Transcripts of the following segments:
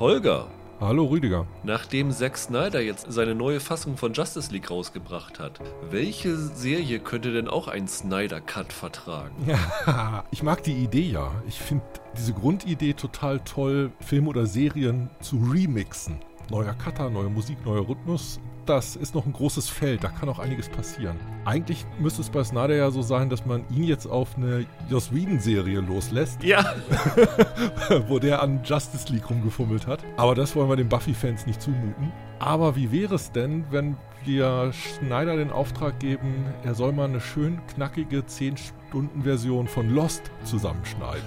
Holger. Hallo Rüdiger. Nachdem Zack Snyder jetzt seine neue Fassung von Justice League rausgebracht hat, welche Serie könnte denn auch einen Snyder Cut vertragen? Ja, ich mag die Idee ja. Ich finde diese Grundidee total toll, Filme oder Serien zu remixen. Neuer Cutter, neue Musik, neuer Rhythmus das ist noch ein großes Feld, da kann auch einiges passieren. Eigentlich müsste es bei Snyder ja so sein, dass man ihn jetzt auf eine Joss Whedon-Serie loslässt. Ja. wo der an Justice League rumgefummelt hat. Aber das wollen wir den Buffy-Fans nicht zumuten. Aber wie wäre es denn, wenn wir Schneider den Auftrag geben, er soll mal eine schön knackige 10-Stunden-Version von Lost zusammenschneiden?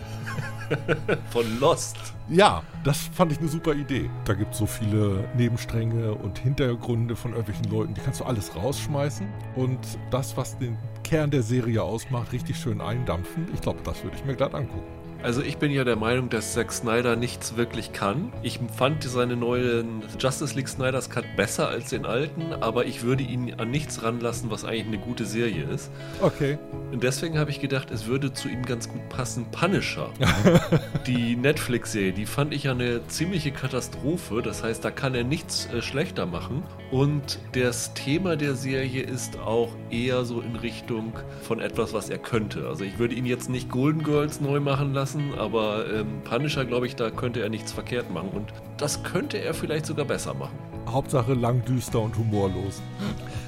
von Lost? Ja, das fand ich eine super Idee. Da gibt es so viele Nebenstränge und Hintergründe von irgendwelchen Leuten, die kannst du alles rausschmeißen und das, was den Kern der Serie ausmacht, richtig schön eindampfen. Ich glaube, das würde ich mir glatt angucken. Also ich bin ja der Meinung, dass Zack Snyder nichts wirklich kann. Ich fand seine neuen Justice League Snyders Cut besser als den alten, aber ich würde ihn an nichts ranlassen, was eigentlich eine gute Serie ist. Okay. Und deswegen habe ich gedacht, es würde zu ihm ganz gut passen. Punisher. die Netflix-Serie, die fand ich ja eine ziemliche Katastrophe. Das heißt, da kann er nichts äh, schlechter machen. Und das Thema der Serie ist auch eher so in Richtung von etwas, was er könnte. Also ich würde ihn jetzt nicht Golden Girls neu machen lassen lassen, aber ähm, Punisher, glaube ich, da könnte er nichts verkehrt machen und das könnte er vielleicht sogar besser machen. Hauptsache lang, düster und humorlos.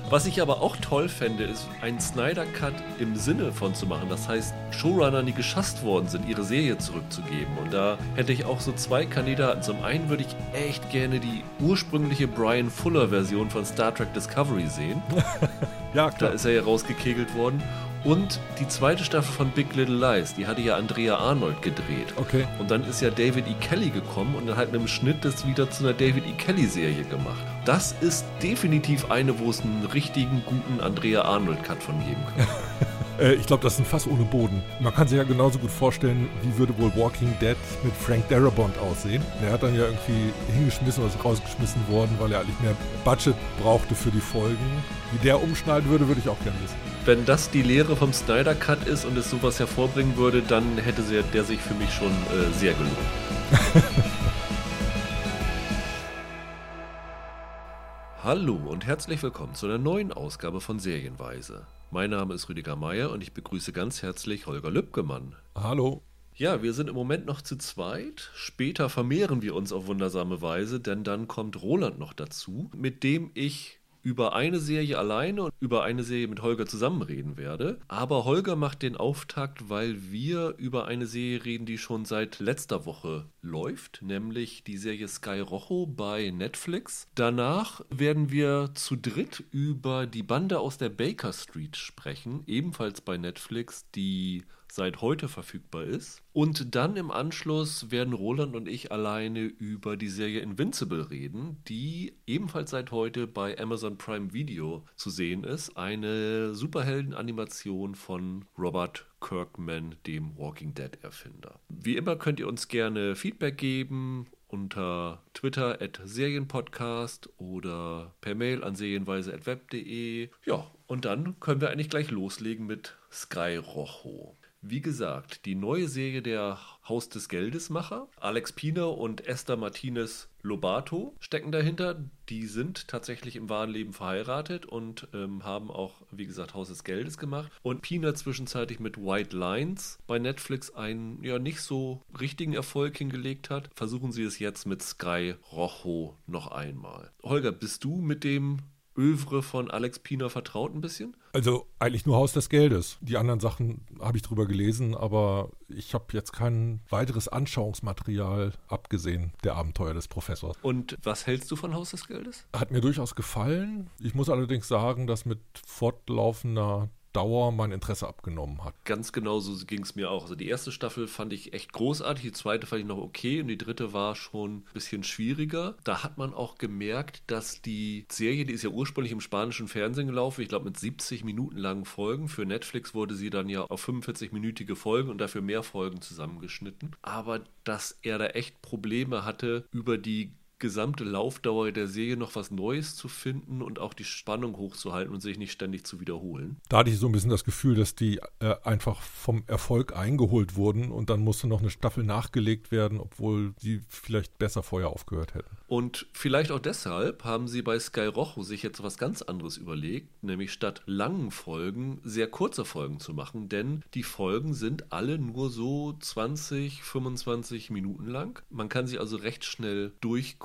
Was ich aber auch toll fände, ist einen Snyder Cut im Sinne von zu machen. Das heißt, Showrunnern, die geschasst worden sind, ihre Serie zurückzugeben. Und da hätte ich auch so zwei Kandidaten. Zum einen würde ich echt gerne die ursprüngliche Brian Fuller Version von Star Trek Discovery sehen. ja, klar. Da ist er ja rausgekegelt worden. Und die zweite Staffel von Big Little Lies, die hatte ja Andrea Arnold gedreht. Okay. Und dann ist ja David E. Kelly gekommen und dann hat mit dem Schnitt das wieder zu einer David E. Kelly-Serie gemacht. Das ist definitiv eine, wo es einen richtigen guten Andrea Arnold-Cut von geben kann. Äh, ich glaube, das ist ein Fass ohne Boden. Man kann sich ja genauso gut vorstellen, wie würde wohl Walking Dead mit Frank Darabont aussehen. Der hat dann ja irgendwie hingeschmissen oder ist rausgeschmissen worden, weil er eigentlich mehr Budget brauchte für die Folgen. Wie der umschneiden würde, würde ich auch gerne wissen wenn das die Lehre vom Snyder Cut ist und es sowas hervorbringen würde, dann hätte der sich für mich schon äh, sehr gelohnt. Hallo und herzlich willkommen zu einer neuen Ausgabe von Serienweise. Mein Name ist Rüdiger Meier und ich begrüße ganz herzlich Holger Lübgemann. Hallo. Ja, wir sind im Moment noch zu zweit. Später vermehren wir uns auf wundersame Weise, denn dann kommt Roland noch dazu, mit dem ich über eine Serie alleine und über eine Serie mit Holger zusammen reden werde. Aber Holger macht den Auftakt, weil wir über eine Serie reden, die schon seit letzter Woche läuft, nämlich die Serie Sky Rojo bei Netflix. Danach werden wir zu dritt über die Bande aus der Baker Street sprechen, ebenfalls bei Netflix, die seit heute verfügbar ist. Und dann im Anschluss werden Roland und ich alleine über die Serie Invincible reden, die ebenfalls seit heute bei Amazon Prime Video zu sehen ist. Eine Superhelden-Animation von Robert Kirkman, dem Walking Dead-Erfinder. Wie immer könnt ihr uns gerne Feedback geben unter Twitter at Serienpodcast oder per Mail an serienweise.web.de. Ja, und dann können wir eigentlich gleich loslegen mit Sky Rojo. Wie gesagt, die neue Serie der Haus des Geldesmacher, Alex Pina und Esther Martinez Lobato stecken dahinter. Die sind tatsächlich im wahren Leben verheiratet und ähm, haben auch, wie gesagt, Haus des Geldes gemacht. Und Pina zwischenzeitlich mit White Lines bei Netflix einen ja nicht so richtigen Erfolg hingelegt hat. Versuchen sie es jetzt mit Sky Rojo noch einmal. Holger, bist du mit dem Övre von Alex Pina vertraut ein bisschen? Also eigentlich nur Haus des Geldes. Die anderen Sachen habe ich drüber gelesen, aber ich habe jetzt kein weiteres Anschauungsmaterial abgesehen der Abenteuer des Professors. Und was hältst du von Haus des Geldes? Hat mir durchaus gefallen. Ich muss allerdings sagen, dass mit fortlaufender Dauer mein Interesse abgenommen hat. Ganz genau so ging es mir auch. Also die erste Staffel fand ich echt großartig, die zweite fand ich noch okay und die dritte war schon ein bisschen schwieriger. Da hat man auch gemerkt, dass die Serie, die ist ja ursprünglich im spanischen Fernsehen gelaufen, ich glaube mit 70 Minuten langen Folgen. Für Netflix wurde sie dann ja auf 45-minütige Folgen und dafür mehr Folgen zusammengeschnitten. Aber dass er da echt Probleme hatte, über die gesamte Laufdauer der Serie noch was Neues zu finden und auch die Spannung hochzuhalten und sich nicht ständig zu wiederholen. Da hatte ich so ein bisschen das Gefühl, dass die äh, einfach vom Erfolg eingeholt wurden und dann musste noch eine Staffel nachgelegt werden, obwohl sie vielleicht besser vorher aufgehört hätten. Und vielleicht auch deshalb haben sie bei Sky Rojo sich jetzt was ganz anderes überlegt, nämlich statt langen Folgen sehr kurze Folgen zu machen, denn die Folgen sind alle nur so 20, 25 Minuten lang. Man kann sie also recht schnell durchgucken.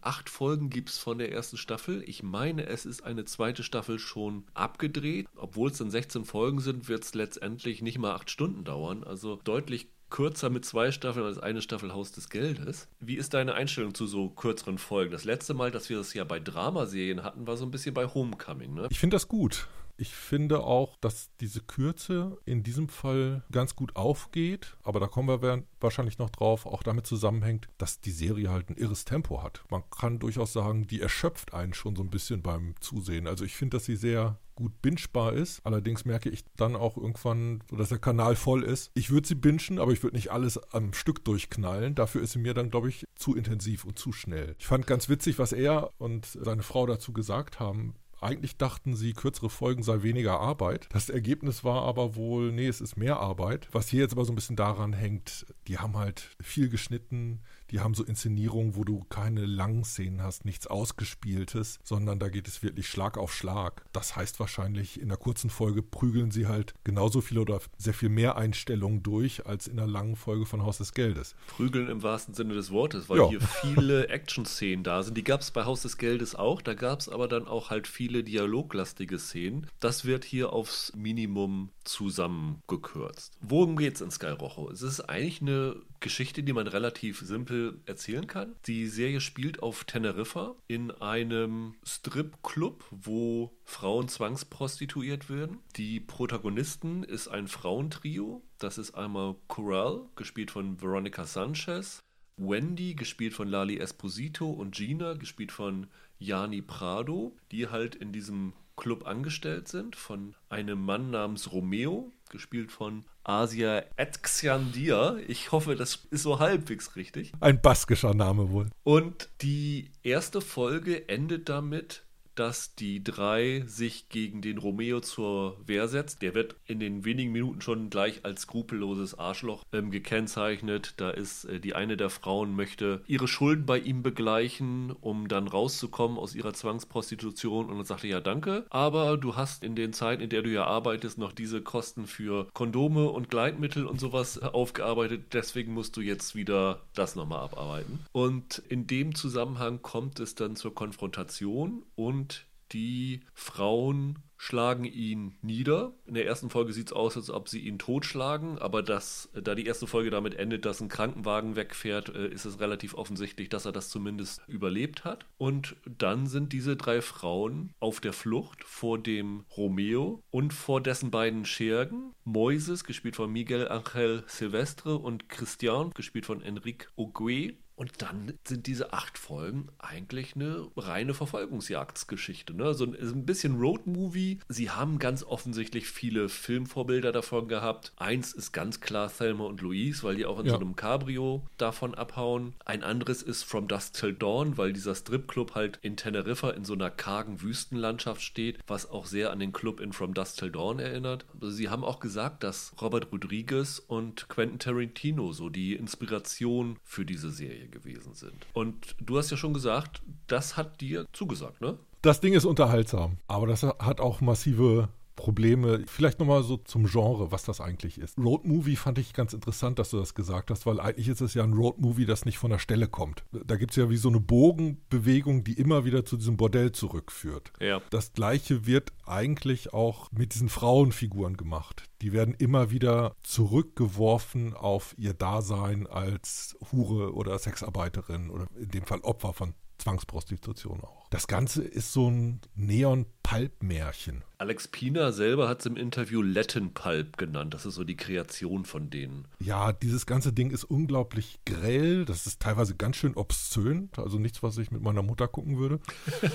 Acht Folgen gibt es von der ersten Staffel. Ich meine, es ist eine zweite Staffel schon abgedreht. Obwohl es dann 16 Folgen sind, wird es letztendlich nicht mal acht Stunden dauern. Also deutlich kürzer mit zwei Staffeln als eine Staffel Haus des Geldes. Wie ist deine Einstellung zu so kürzeren Folgen? Das letzte Mal, dass wir das ja bei Dramaserien hatten, war so ein bisschen bei Homecoming, ne? Ich finde das gut. Ich finde auch, dass diese Kürze in diesem Fall ganz gut aufgeht, aber da kommen wir wahrscheinlich noch drauf, auch damit zusammenhängt, dass die Serie halt ein irres Tempo hat. Man kann durchaus sagen, die erschöpft einen schon so ein bisschen beim Zusehen. Also ich finde, dass sie sehr gut bingebar ist. Allerdings merke ich dann auch irgendwann, dass der Kanal voll ist. Ich würde sie bingen, aber ich würde nicht alles am Stück durchknallen. Dafür ist sie mir dann, glaube ich, zu intensiv und zu schnell. Ich fand ganz witzig, was er und seine Frau dazu gesagt haben. Eigentlich dachten sie, kürzere Folgen sei weniger Arbeit. Das Ergebnis war aber wohl, nee, es ist mehr Arbeit. Was hier jetzt aber so ein bisschen daran hängt, die haben halt viel geschnitten, die haben so Inszenierungen, wo du keine langen Szenen hast, nichts Ausgespieltes, sondern da geht es wirklich Schlag auf Schlag. Das heißt wahrscheinlich, in der kurzen Folge prügeln sie halt genauso viel oder sehr viel mehr Einstellungen durch, als in einer langen Folge von Haus des Geldes. Prügeln im wahrsten Sinne des Wortes, weil ja. hier viele Action-Szenen da sind. Die gab es bei Haus des Geldes auch, da gab es aber dann auch halt viele dialoglastige Szenen. Das wird hier aufs Minimum zusammengekürzt. Worum geht es in Sky Rojo? Es ist eigentlich eine Geschichte, die man relativ simpel erzählen kann. Die Serie spielt auf Teneriffa in einem Strip-Club, wo Frauen zwangsprostituiert werden. Die Protagonisten ist ein Frauentrio. Das ist einmal Coral, gespielt von Veronica Sanchez, Wendy, gespielt von Lali Esposito und Gina, gespielt von Jani Prado, die halt in diesem Club angestellt sind von einem Mann namens Romeo, gespielt von Asia Etxiandia. Ich hoffe, das ist so halbwegs richtig. Ein baskischer Name wohl. Und die erste Folge endet damit, dass die drei sich gegen den Romeo zur Wehr setzt. Der wird in den wenigen Minuten schon gleich als skrupelloses Arschloch ähm, gekennzeichnet. Da ist äh, die eine der Frauen möchte ihre Schulden bei ihm begleichen, um dann rauszukommen aus ihrer Zwangsprostitution und dann sagt er ja danke, aber du hast in den Zeiten, in der du ja arbeitest, noch diese Kosten für Kondome und Gleitmittel und sowas aufgearbeitet. Deswegen musst du jetzt wieder das nochmal abarbeiten. Und in dem Zusammenhang kommt es dann zur Konfrontation und die Frauen schlagen ihn nieder. In der ersten Folge sieht es aus, als ob sie ihn totschlagen, aber das, da die erste Folge damit endet, dass ein Krankenwagen wegfährt, äh, ist es relativ offensichtlich, dass er das zumindest überlebt hat. Und dann sind diese drei Frauen auf der Flucht vor dem Romeo und vor dessen beiden Schergen. Moises, gespielt von Miguel Angel Silvestre, und Christian, gespielt von Enrique Ogue. Und dann sind diese acht Folgen eigentlich eine reine Verfolgungsjagdsgeschichte. Ne? So ein, ein bisschen Roadmovie. Sie haben ganz offensichtlich viele Filmvorbilder davon gehabt. Eins ist ganz klar Thelma und Louise, weil die auch in ja. so einem Cabrio davon abhauen. Ein anderes ist From Dusk Till Dawn, weil dieser Stripclub halt in Teneriffa in so einer kargen Wüstenlandschaft steht, was auch sehr an den Club in From Dusk Till Dawn erinnert. Also sie haben auch gesagt, dass Robert Rodriguez und Quentin Tarantino so die Inspiration für diese Serie gewesen sind. Und du hast ja schon gesagt, das hat dir zugesagt, ne? Das Ding ist unterhaltsam, aber das hat auch massive Probleme. Vielleicht nochmal so zum Genre, was das eigentlich ist. Roadmovie fand ich ganz interessant, dass du das gesagt hast, weil eigentlich ist es ja ein Roadmovie, das nicht von der Stelle kommt. Da gibt es ja wie so eine Bogenbewegung, die immer wieder zu diesem Bordell zurückführt. Ja. Das gleiche wird eigentlich auch mit diesen Frauenfiguren gemacht. Die werden immer wieder zurückgeworfen auf ihr Dasein als Hure oder Sexarbeiterin oder in dem Fall Opfer von Zwangsprostitution auch. Das Ganze ist so ein Neon-Pulp-Märchen. Alex Pina selber hat es im Interview Latin Pulp genannt. Das ist so die Kreation von denen. Ja, dieses ganze Ding ist unglaublich grell. Das ist teilweise ganz schön obszön. Also nichts, was ich mit meiner Mutter gucken würde.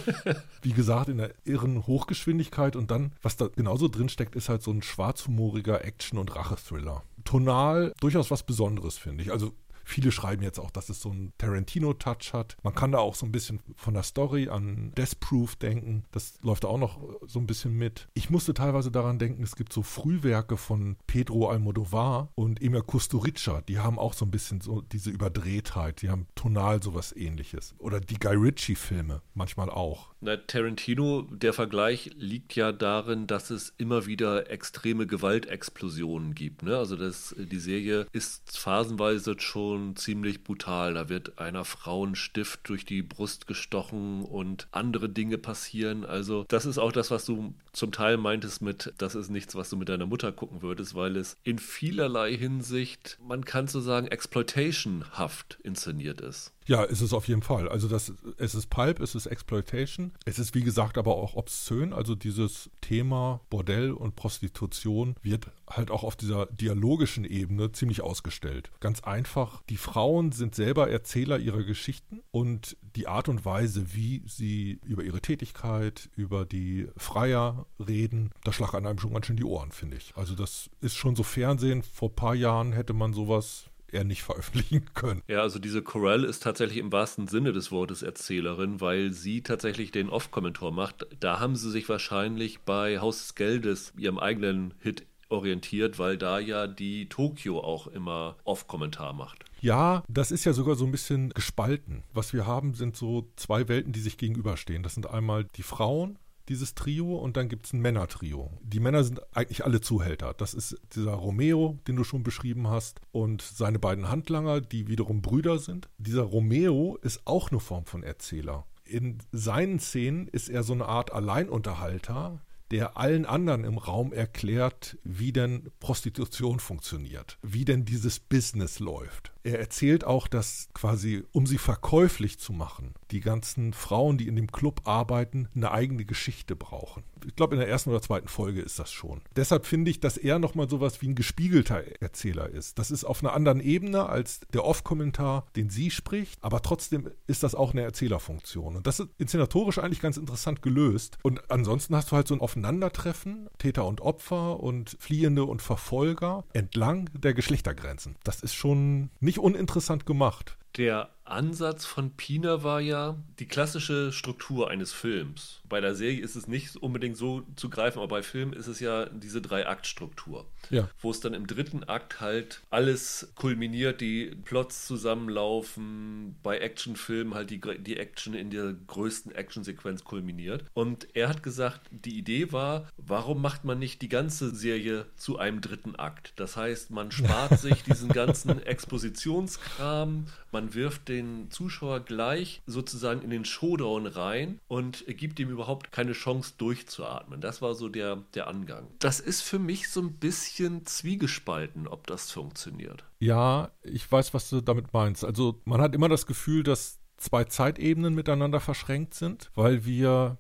Wie gesagt, in der irren Hochgeschwindigkeit. Und dann, was da genauso drin steckt, ist halt so ein schwarzhumoriger Action- und Rachethriller. Tonal durchaus was Besonderes, finde ich. Also Viele schreiben jetzt auch, dass es so einen Tarantino-Touch hat. Man kann da auch so ein bisschen von der Story an Death Proof denken. Das läuft da auch noch so ein bisschen mit. Ich musste teilweise daran denken, es gibt so Frühwerke von Pedro Almodovar und Emir Kusturica. Die haben auch so ein bisschen so diese Überdrehtheit. Die haben tonal sowas ähnliches. Oder die Guy Ritchie-Filme manchmal auch. Na, Tarantino, der Vergleich liegt ja darin, dass es immer wieder extreme Gewaltexplosionen gibt. Ne? Also das, die Serie ist phasenweise schon ziemlich brutal. Da wird einer Frau ein Stift durch die Brust gestochen und andere Dinge passieren. Also das ist auch das, was du zum Teil meintest mit, das ist nichts, was du mit deiner Mutter gucken würdest, weil es in vielerlei Hinsicht, man kann so sagen, exploitationhaft inszeniert ist. Ja, ist es auf jeden Fall. Also das, es ist Pulp, es ist Exploitation. Es ist wie gesagt aber auch obszön. Also dieses Thema Bordell und Prostitution wird halt auch auf dieser dialogischen Ebene ziemlich ausgestellt. Ganz einfach, die Frauen sind selber Erzähler ihrer Geschichten und die Art und Weise, wie sie über ihre Tätigkeit, über die Freier reden, da schlag an einem schon ganz schön die Ohren, finde ich. Also das ist schon so Fernsehen. Vor ein paar Jahren hätte man sowas er nicht veröffentlichen können. Ja, also diese Corell ist tatsächlich im wahrsten Sinne des Wortes Erzählerin, weil sie tatsächlich den Off-Kommentar macht. Da haben sie sich wahrscheinlich bei Haus des Geldes, ihrem eigenen Hit, orientiert, weil da ja die Tokio auch immer Off-Kommentar macht. Ja, das ist ja sogar so ein bisschen gespalten. Was wir haben, sind so zwei Welten, die sich gegenüberstehen. Das sind einmal die Frauen dieses Trio und dann gibt es ein Männertrio. Die Männer sind eigentlich alle Zuhälter. Das ist dieser Romeo, den du schon beschrieben hast, und seine beiden Handlanger, die wiederum Brüder sind. Dieser Romeo ist auch eine Form von Erzähler. In seinen Szenen ist er so eine Art Alleinunterhalter, der allen anderen im Raum erklärt, wie denn Prostitution funktioniert, wie denn dieses Business läuft. Er erzählt auch, dass quasi, um sie verkäuflich zu machen, die ganzen Frauen, die in dem Club arbeiten, eine eigene Geschichte brauchen. Ich glaube, in der ersten oder zweiten Folge ist das schon. Deshalb finde ich, dass er nochmal sowas wie ein gespiegelter Erzähler ist. Das ist auf einer anderen Ebene als der Off-Kommentar, den sie spricht, aber trotzdem ist das auch eine Erzählerfunktion. Und das ist inszenatorisch eigentlich ganz interessant gelöst. Und ansonsten hast du halt so ein Aufeinandertreffen, Täter und Opfer und Fliehende und Verfolger entlang der Geschlechtergrenzen. Das ist schon nicht uninteressant gemacht. Der Ansatz von Pina war ja die klassische Struktur eines Films. Bei der Serie ist es nicht unbedingt so zu greifen, aber bei Film ist es ja diese Drei-Akt-Struktur. Ja. Wo es dann im dritten Akt halt alles kulminiert, die Plots zusammenlaufen, bei Actionfilmen halt die, die Action in der größten Actionsequenz kulminiert. Und er hat gesagt, die Idee war, warum macht man nicht die ganze Serie zu einem dritten Akt? Das heißt, man spart sich diesen ganzen Expositionskram, man wirft den Zuschauer gleich sozusagen in den Showdown rein und gibt ihm überhaupt keine Chance durchzuatmen. Das war so der, der Angang. Das ist für mich so ein bisschen zwiegespalten, ob das funktioniert. Ja, ich weiß, was du damit meinst. Also man hat immer das Gefühl, dass zwei Zeitebenen miteinander verschränkt sind, weil wir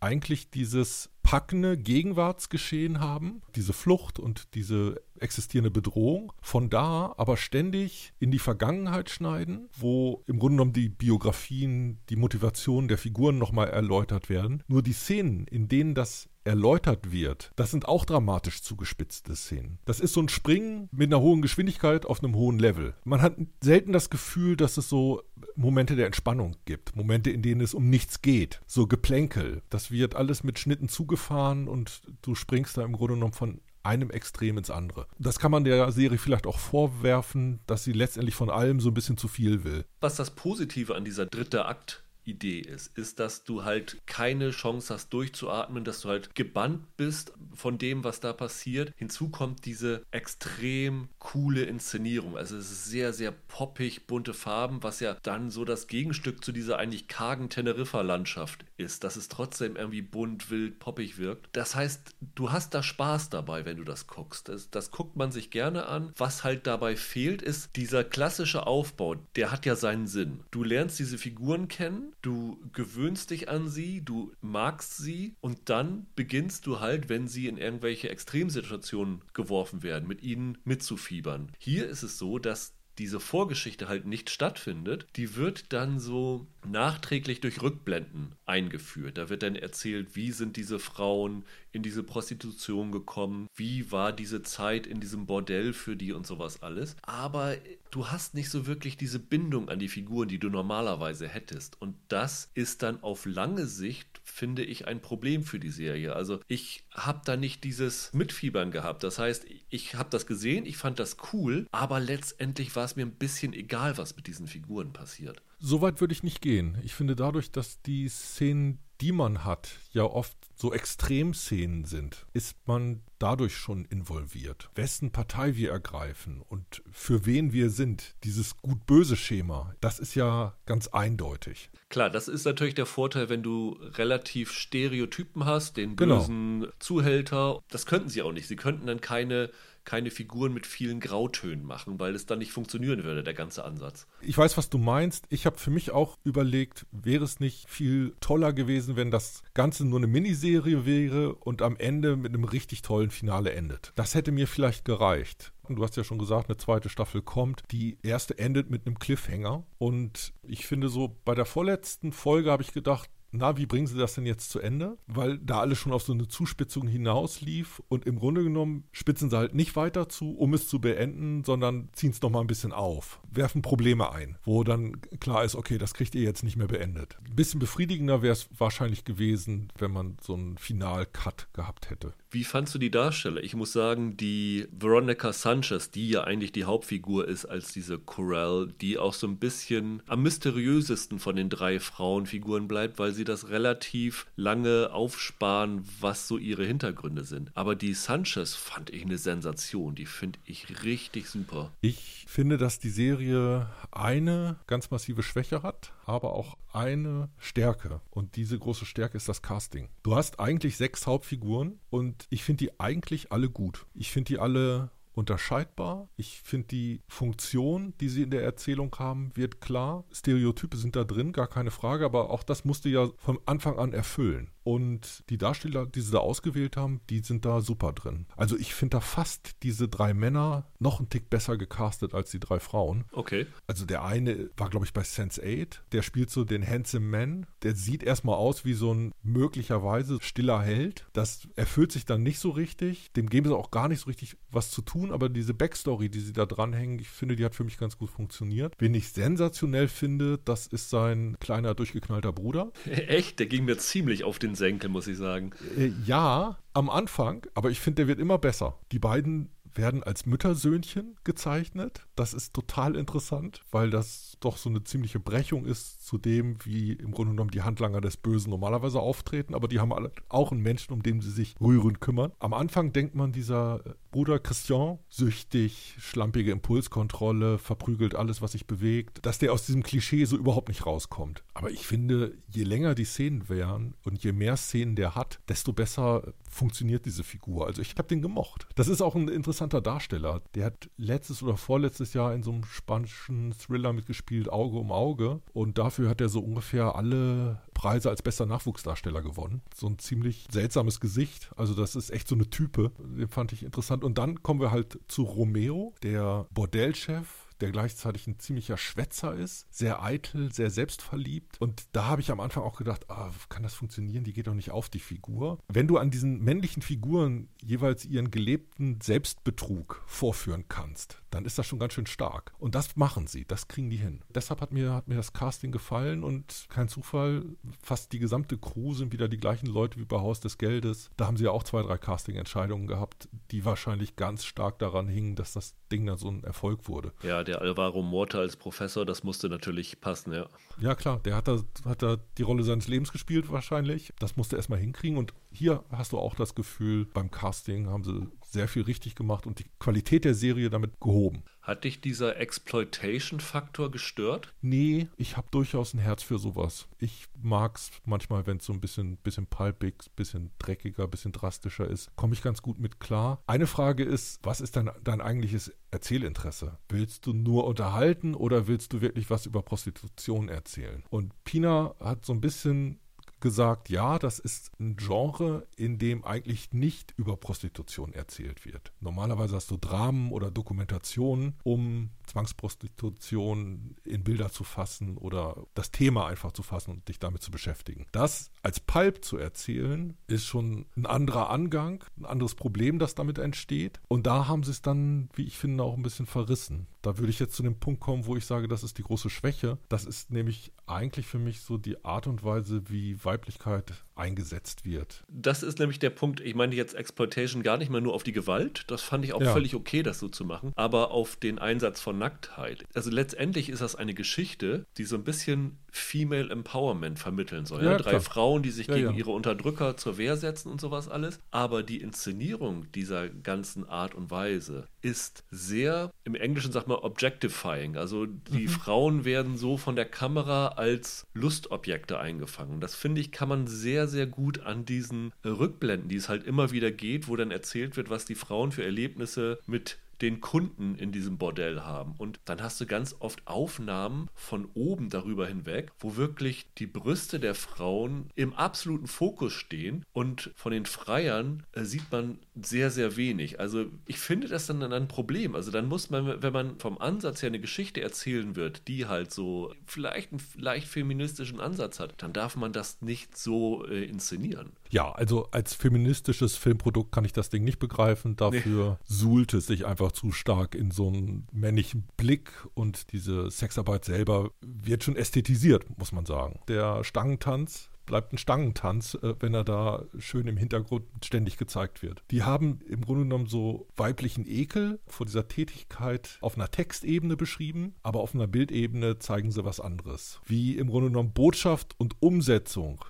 eigentlich dieses packende Gegenwartsgeschehen haben, diese Flucht und diese existierende Bedrohung, von da aber ständig in die Vergangenheit schneiden, wo im Grunde genommen die Biografien, die Motivationen der Figuren nochmal erläutert werden. Nur die Szenen, in denen das erläutert wird, das sind auch dramatisch zugespitzte Szenen. Das ist so ein Springen mit einer hohen Geschwindigkeit auf einem hohen Level. Man hat selten das Gefühl, dass es so Momente der Entspannung gibt, Momente, in denen es um nichts geht, so Geplänkel. Das wird alles mit Schnitten zugefahren und du springst da im Grunde genommen von einem Extrem ins andere. Das kann man der Serie vielleicht auch vorwerfen, dass sie letztendlich von allem so ein bisschen zu viel will. Was das Positive an dieser dritte Akt Idee ist, ist, dass du halt keine Chance hast durchzuatmen, dass du halt gebannt bist von dem, was da passiert. Hinzu kommt diese extrem coole Inszenierung. Also es ist sehr, sehr poppig, bunte Farben, was ja dann so das Gegenstück zu dieser eigentlich kargen Teneriffa-Landschaft ist, dass es trotzdem irgendwie bunt, wild, poppig wirkt. Das heißt, du hast da Spaß dabei, wenn du das guckst. Das, das guckt man sich gerne an. Was halt dabei fehlt, ist dieser klassische Aufbau. Der hat ja seinen Sinn. Du lernst diese Figuren kennen, du gewöhnst dich an sie, du magst sie und dann beginnst du halt, wenn sie in irgendwelche Extremsituationen geworfen werden, mit ihnen mitzufiebern. Hier ist es so, dass diese Vorgeschichte halt nicht stattfindet, die wird dann so nachträglich durch Rückblenden eingeführt. Da wird dann erzählt, wie sind diese Frauen in diese Prostitution gekommen, wie war diese Zeit in diesem Bordell für die und sowas alles. Aber du hast nicht so wirklich diese Bindung an die Figuren, die du normalerweise hättest. Und das ist dann auf lange Sicht, finde ich, ein Problem für die Serie. Also ich habe da nicht dieses Mitfiebern gehabt. Das heißt, ich habe das gesehen, ich fand das cool, aber letztendlich war es mir ein bisschen egal, was mit diesen Figuren passiert. Soweit würde ich nicht gehen. Ich finde dadurch, dass die Szenen, die man hat, ja oft so Extremszenen sind, ist man dadurch schon involviert. Wessen Partei wir ergreifen und für wen wir sind, dieses gut-böse Schema, das ist ja ganz eindeutig. Klar, das ist natürlich der Vorteil, wenn du relativ Stereotypen hast, den genau. bösen genau. Zuhälter. Das könnten sie auch nicht. Sie könnten dann keine keine Figuren mit vielen Grautönen machen, weil es dann nicht funktionieren würde, der ganze Ansatz. Ich weiß, was du meinst. Ich habe für mich auch überlegt, wäre es nicht viel toller gewesen, wenn das Ganze nur eine Miniserie wäre und am Ende mit einem richtig tollen Finale endet. Das hätte mir vielleicht gereicht. Du hast ja schon gesagt, eine zweite Staffel kommt. Die erste endet mit einem Cliffhanger. Und ich finde so, bei der vorletzten Folge habe ich gedacht, na, wie bringen sie das denn jetzt zu Ende? Weil da alles schon auf so eine Zuspitzung hinauslief und im Grunde genommen spitzen sie halt nicht weiter zu, um es zu beenden, sondern ziehen es nochmal ein bisschen auf, werfen Probleme ein, wo dann klar ist, okay, das kriegt ihr jetzt nicht mehr beendet. Ein bisschen befriedigender wäre es wahrscheinlich gewesen, wenn man so einen Final-Cut gehabt hätte. Wie fandst du die Darsteller? Ich muss sagen, die Veronica Sanchez, die ja eigentlich die Hauptfigur ist als diese Corell, die auch so ein bisschen am mysteriösesten von den drei Frauenfiguren bleibt, weil sie sie das relativ lange aufsparen, was so ihre Hintergründe sind. Aber die Sanchez fand ich eine Sensation. Die finde ich richtig super. Ich finde, dass die Serie eine ganz massive Schwäche hat, aber auch eine Stärke. Und diese große Stärke ist das Casting. Du hast eigentlich sechs Hauptfiguren und ich finde die eigentlich alle gut. Ich finde die alle unterscheidbar. Ich finde die Funktion, die sie in der Erzählung haben, wird klar. Stereotype sind da drin, gar keine Frage, aber auch das musste ja von Anfang an erfüllen. Und die Darsteller, die sie da ausgewählt haben, die sind da super drin. Also ich finde da fast diese drei Männer noch einen Tick besser gecastet als die drei Frauen. Okay. Also der eine war, glaube ich, bei Sense8. Der spielt so den Handsome Man. Der sieht erstmal aus wie so ein möglicherweise stiller Held. Das erfüllt sich dann nicht so richtig. Dem geben sie auch gar nicht so richtig was zu tun. Aber diese Backstory, die sie da dranhängen, ich finde, die hat für mich ganz gut funktioniert. Wen ich sensationell finde, das ist sein kleiner, durchgeknallter Bruder. Echt? Der ging mir ziemlich auf den Senkel, muss ich sagen. Äh, ja, am Anfang, aber ich finde, der wird immer besser. Die beiden werden als Müttersöhnchen gezeichnet. Das ist total interessant, weil das doch so eine ziemliche Brechung ist zu dem, wie im Grunde genommen die Handlanger des Bösen normalerweise auftreten. Aber die haben alle auch einen Menschen, um den sie sich rührend kümmern. Am Anfang denkt man, dieser Bruder Christian, süchtig, schlampige Impulskontrolle, verprügelt alles, was sich bewegt, dass der aus diesem Klischee so überhaupt nicht rauskommt. Aber ich finde, je länger die Szenen wären und je mehr Szenen der hat, desto besser funktioniert diese Figur. Also ich habe den gemocht. Das ist auch ein interessanter Darsteller. Der hat letztes oder vorletztes Jahr in so einem spanischen Thriller mitgespielt, Auge um Auge. Und dafür hat er so ungefähr alle Preise als bester Nachwuchsdarsteller gewonnen. So ein ziemlich seltsames Gesicht. Also das ist echt so eine Type. Den fand ich interessant. Und dann kommen wir halt zu Romeo, der Bordellchef der gleichzeitig ein ziemlicher Schwätzer ist, sehr eitel, sehr selbstverliebt. Und da habe ich am Anfang auch gedacht, ah, kann das funktionieren? Die geht doch nicht auf die Figur. Wenn du an diesen männlichen Figuren jeweils ihren gelebten Selbstbetrug vorführen kannst, dann ist das schon ganz schön stark. Und das machen sie, das kriegen die hin. Deshalb hat mir, hat mir das Casting gefallen und kein Zufall, fast die gesamte Crew sind wieder die gleichen Leute wie bei Haus des Geldes. Da haben sie ja auch zwei, drei Casting-Entscheidungen gehabt, die wahrscheinlich ganz stark daran hingen, dass das Ding dann so ein Erfolg wurde. Ja, der Alvaro Morta als Professor, das musste natürlich passen, ja. Ja, klar, der hat da, hat da die Rolle seines Lebens gespielt wahrscheinlich. Das musste er erstmal hinkriegen und hier hast du auch das Gefühl, beim Casting haben sie sehr viel richtig gemacht und die Qualität der Serie damit gehoben. Hat dich dieser Exploitation-Faktor gestört? Nee, ich habe durchaus ein Herz für sowas. Ich mag es manchmal, wenn es so ein bisschen, bisschen palpig, bisschen dreckiger, bisschen drastischer ist. Komme ich ganz gut mit klar. Eine Frage ist, was ist dein, dein eigentliches Erzählinteresse? Willst du nur unterhalten oder willst du wirklich was über Prostitution erzählen? Und Pina hat so ein bisschen gesagt, ja, das ist ein Genre, in dem eigentlich nicht über Prostitution erzählt wird. Normalerweise hast du Dramen oder Dokumentationen um Zwangsprostitution in Bilder zu fassen oder das Thema einfach zu fassen und dich damit zu beschäftigen. Das als Pulp zu erzählen, ist schon ein anderer Angang, ein anderes Problem, das damit entsteht. Und da haben sie es dann, wie ich finde, auch ein bisschen verrissen. Da würde ich jetzt zu dem Punkt kommen, wo ich sage, das ist die große Schwäche. Das ist nämlich eigentlich für mich so die Art und Weise, wie Weiblichkeit eingesetzt wird. Das ist nämlich der Punkt, ich meine jetzt Exploitation gar nicht mal nur auf die Gewalt, das fand ich auch ja. völlig okay, das so zu machen, aber auf den Einsatz von Nacktheit. Also letztendlich ist das eine Geschichte, die so ein bisschen Female Empowerment vermitteln soll. Ja, ja? Drei klar. Frauen, die sich gegen ihre Unterdrücker zur Wehr setzen und sowas alles. Aber die Inszenierung dieser ganzen Art und Weise ist sehr, im Englischen sagt man objectifying. Also die mhm. Frauen werden so von der Kamera als Lustobjekte eingefangen. Das finde ich, kann man sehr, sehr gut an diesen Rückblenden, die es halt immer wieder geht, wo dann erzählt wird, was die Frauen für Erlebnisse mit den Kunden in diesem Bordell haben. Und dann hast du ganz oft Aufnahmen von oben darüber hinweg, wo wirklich die Brüste der Frauen im absoluten Fokus stehen und von den Freiern äh, sieht man sehr, sehr wenig. Also ich finde das dann ein Problem. Also dann muss man, wenn man vom Ansatz her eine Geschichte erzählen wird, die halt so vielleicht einen leicht feministischen Ansatz hat, dann darf man das nicht so äh, inszenieren. Ja, also als feministisches Filmprodukt kann ich das Ding nicht begreifen. Dafür nee. suhlt es sich einfach zu stark in so einen männlichen Blick und diese Sexarbeit selber wird schon ästhetisiert, muss man sagen. Der Stangentanz bleibt ein Stangentanz, äh, wenn er da schön im Hintergrund ständig gezeigt wird. Die haben im Grunde genommen so weiblichen Ekel vor dieser Tätigkeit auf einer Textebene beschrieben, aber auf einer Bildebene zeigen sie was anderes. Wie im Grunde genommen Botschaft und Umsetzung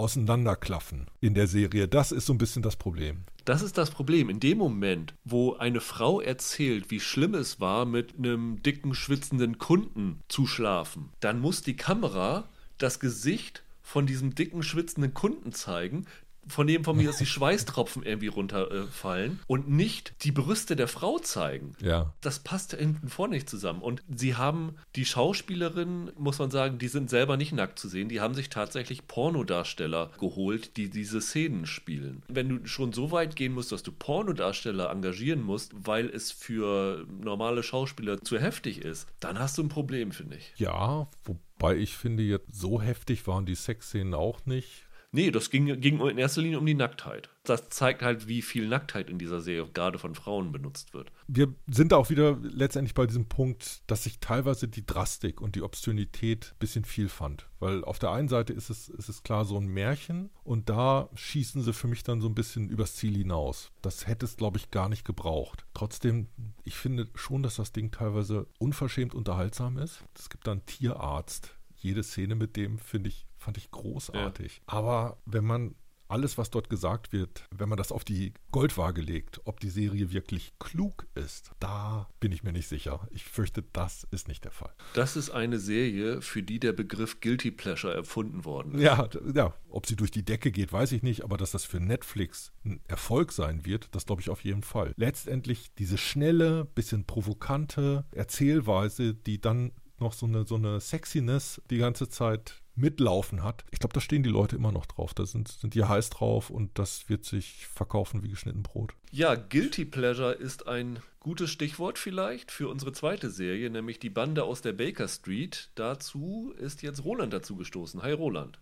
auseinanderklaffen in der Serie. Das ist so ein bisschen das Problem. Das ist das Problem. In dem Moment, wo eine Frau erzählt, wie schlimm es war, mit einem dicken, schwitzenden Kunden zu schlafen, dann muss die Kamera das Gesicht von diesem dicken, schwitzenden Kunden zeigen, von dem von mir aus die Schweißtropfen irgendwie runterfallen äh, und nicht die Brüste der Frau zeigen. Ja. Das passt hinten vorne nicht zusammen. Und sie haben die Schauspielerinnen, muss man sagen, die sind selber nicht nackt zu sehen. Die haben sich tatsächlich Pornodarsteller geholt, die diese Szenen spielen. Wenn du schon so weit gehen musst, dass du Pornodarsteller engagieren musst, weil es für normale Schauspieler zu heftig ist, dann hast du ein Problem, finde ich. Ja, wobei ich finde, jetzt so heftig waren die Sexszenen auch nicht. Nee, das ging, ging in erster Linie um die Nacktheit. Das zeigt halt, wie viel Nacktheit in dieser Serie gerade von Frauen benutzt wird. Wir sind da auch wieder letztendlich bei diesem Punkt, dass ich teilweise die Drastik und die Obszönität ein bisschen viel fand. Weil auf der einen Seite ist es, ist es klar so ein Märchen und da schießen sie für mich dann so ein bisschen übers Ziel hinaus. Das hätte es, glaube ich, gar nicht gebraucht. Trotzdem, ich finde schon, dass das Ding teilweise unverschämt unterhaltsam ist. Es gibt dann Tierarzt. Jede Szene mit dem finde ich Fand ich großartig. Ja. Aber wenn man alles, was dort gesagt wird, wenn man das auf die Goldwaage legt, ob die Serie wirklich klug ist, da bin ich mir nicht sicher. Ich fürchte, das ist nicht der Fall. Das ist eine Serie, für die der Begriff Guilty Pleasure erfunden worden ist. Ja, ja, ob sie durch die Decke geht, weiß ich nicht, aber dass das für Netflix ein Erfolg sein wird, das glaube ich auf jeden Fall. Letztendlich diese schnelle, bisschen provokante Erzählweise, die dann noch so eine, so eine Sexiness die ganze Zeit mitlaufen hat. Ich glaube, da stehen die Leute immer noch drauf. Da sind, sind die heiß drauf und das wird sich verkaufen wie geschnitten Brot. Ja, Guilty Pleasure ist ein gutes Stichwort vielleicht für unsere zweite Serie, nämlich die Bande aus der Baker Street. Dazu ist jetzt Roland dazu gestoßen. Hi Roland.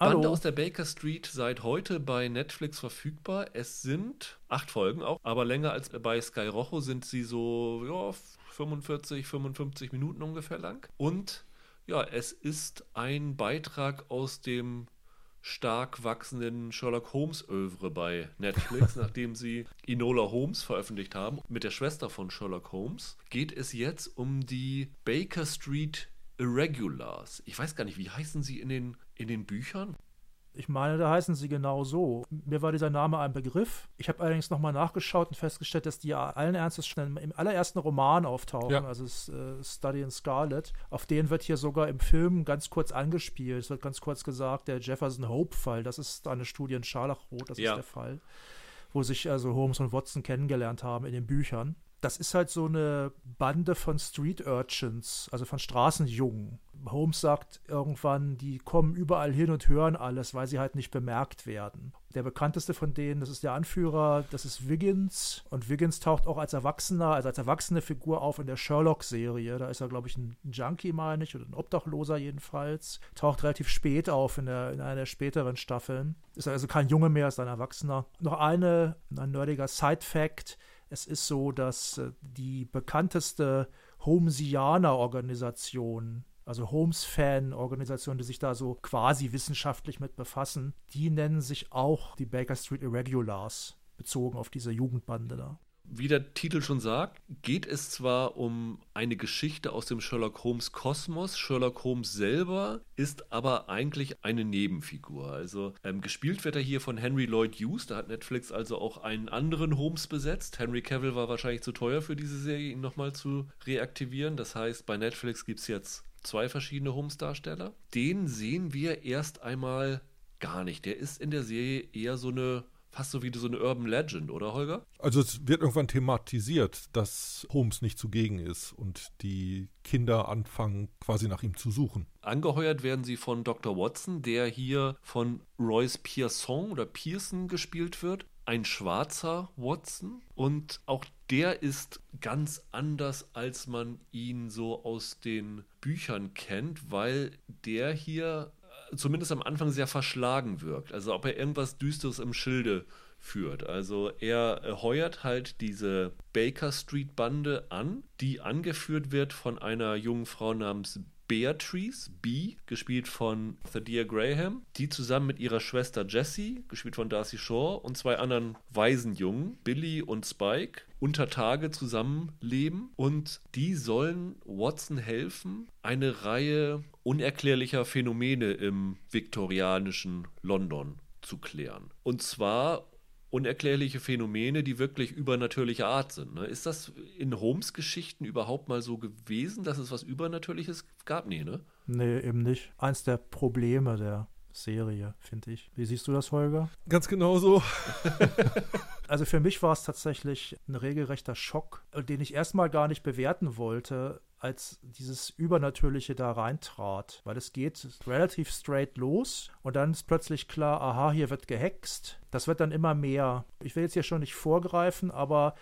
Hallo. Bande aus der Baker Street seit heute bei Netflix verfügbar. Es sind acht Folgen auch, aber länger als bei Sky Rojo sind sie so ja, 45, 55 Minuten ungefähr lang. Und ja, es ist ein Beitrag aus dem stark wachsenden Sherlock Holmes Övre bei Netflix, nachdem sie Enola Holmes veröffentlicht haben. Mit der Schwester von Sherlock Holmes geht es jetzt um die Baker Street Irregulars. Ich weiß gar nicht, wie heißen sie in den, in den Büchern? Ich meine, da heißen sie genau so. Mir war dieser Name ein Begriff. Ich habe allerdings nochmal nachgeschaut und festgestellt, dass die allen Ernstes schon im allerersten Roman auftauchen, ja. also äh, Study in Scarlet. Auf den wird hier sogar im Film ganz kurz angespielt. Es wird ganz kurz gesagt, der Jefferson Hope-Fall, das ist eine Studie in Scharlachrot, das ja. ist der Fall, wo sich also Holmes und Watson kennengelernt haben in den Büchern. Das ist halt so eine Bande von Street Urchins, also von Straßenjungen. Holmes sagt irgendwann, die kommen überall hin und hören alles, weil sie halt nicht bemerkt werden. Der bekannteste von denen, das ist der Anführer, das ist Wiggins. Und Wiggins taucht auch als Erwachsener, also als erwachsene Figur auf in der Sherlock-Serie. Da ist er, glaube ich, ein Junkie, meine ich, oder ein Obdachloser jedenfalls. Taucht relativ spät auf in, der, in einer der späteren Staffeln. Ist also kein Junge mehr, ist ein Erwachsener. Noch eine, ein nerdiger Side-Fact. Es ist so, dass äh, die bekannteste Holmesianer-Organisation also Holmes-Fan-Organisationen, die sich da so quasi wissenschaftlich mit befassen, die nennen sich auch die Baker Street Irregulars, bezogen auf diese Jugendbande da. Wie der Titel schon sagt, geht es zwar um eine Geschichte aus dem Sherlock Holmes Kosmos. Sherlock Holmes selber ist aber eigentlich eine Nebenfigur. Also ähm, gespielt wird er hier von Henry Lloyd Hughes. Da hat Netflix also auch einen anderen Holmes besetzt. Henry Cavill war wahrscheinlich zu teuer für diese Serie, ihn nochmal zu reaktivieren. Das heißt, bei Netflix gibt es jetzt zwei verschiedene Holmes-Darsteller. Den sehen wir erst einmal gar nicht. Der ist in der Serie eher so eine fast so wie so eine Urban Legend, oder Holger? Also es wird irgendwann thematisiert, dass Holmes nicht zugegen ist und die Kinder anfangen quasi nach ihm zu suchen. Angeheuert werden sie von Dr. Watson, der hier von Royce Pearson oder Pearson gespielt wird. Ein schwarzer Watson und auch der ist ganz anders, als man ihn so aus den Büchern kennt, weil der hier zumindest am Anfang sehr verschlagen wirkt. Also ob er irgendwas Düsteres im Schilde führt. Also er äh, heuert halt diese Baker Street Bande an, die angeführt wird von einer jungen Frau namens Beatrice B, gespielt von Thadia Graham, die zusammen mit ihrer Schwester Jessie, gespielt von Darcy Shaw, und zwei anderen Waisenjungen, Billy und Spike, unter Tage zusammenleben und die sollen Watson helfen, eine Reihe unerklärlicher Phänomene im viktorianischen London zu klären. Und zwar unerklärliche Phänomene, die wirklich übernatürlicher Art sind. Ne? Ist das in Holmes Geschichten überhaupt mal so gewesen, dass es was Übernatürliches gab? Nee, ne? Nee, eben nicht. Eins der Probleme der Serie, finde ich. Wie siehst du das, Holger? Ganz genau so. also für mich war es tatsächlich ein regelrechter Schock, den ich erstmal gar nicht bewerten wollte, als dieses Übernatürliche da reintrat. Weil es geht relativ straight los und dann ist plötzlich klar, aha, hier wird gehext. Das wird dann immer mehr. Ich will jetzt hier schon nicht vorgreifen, aber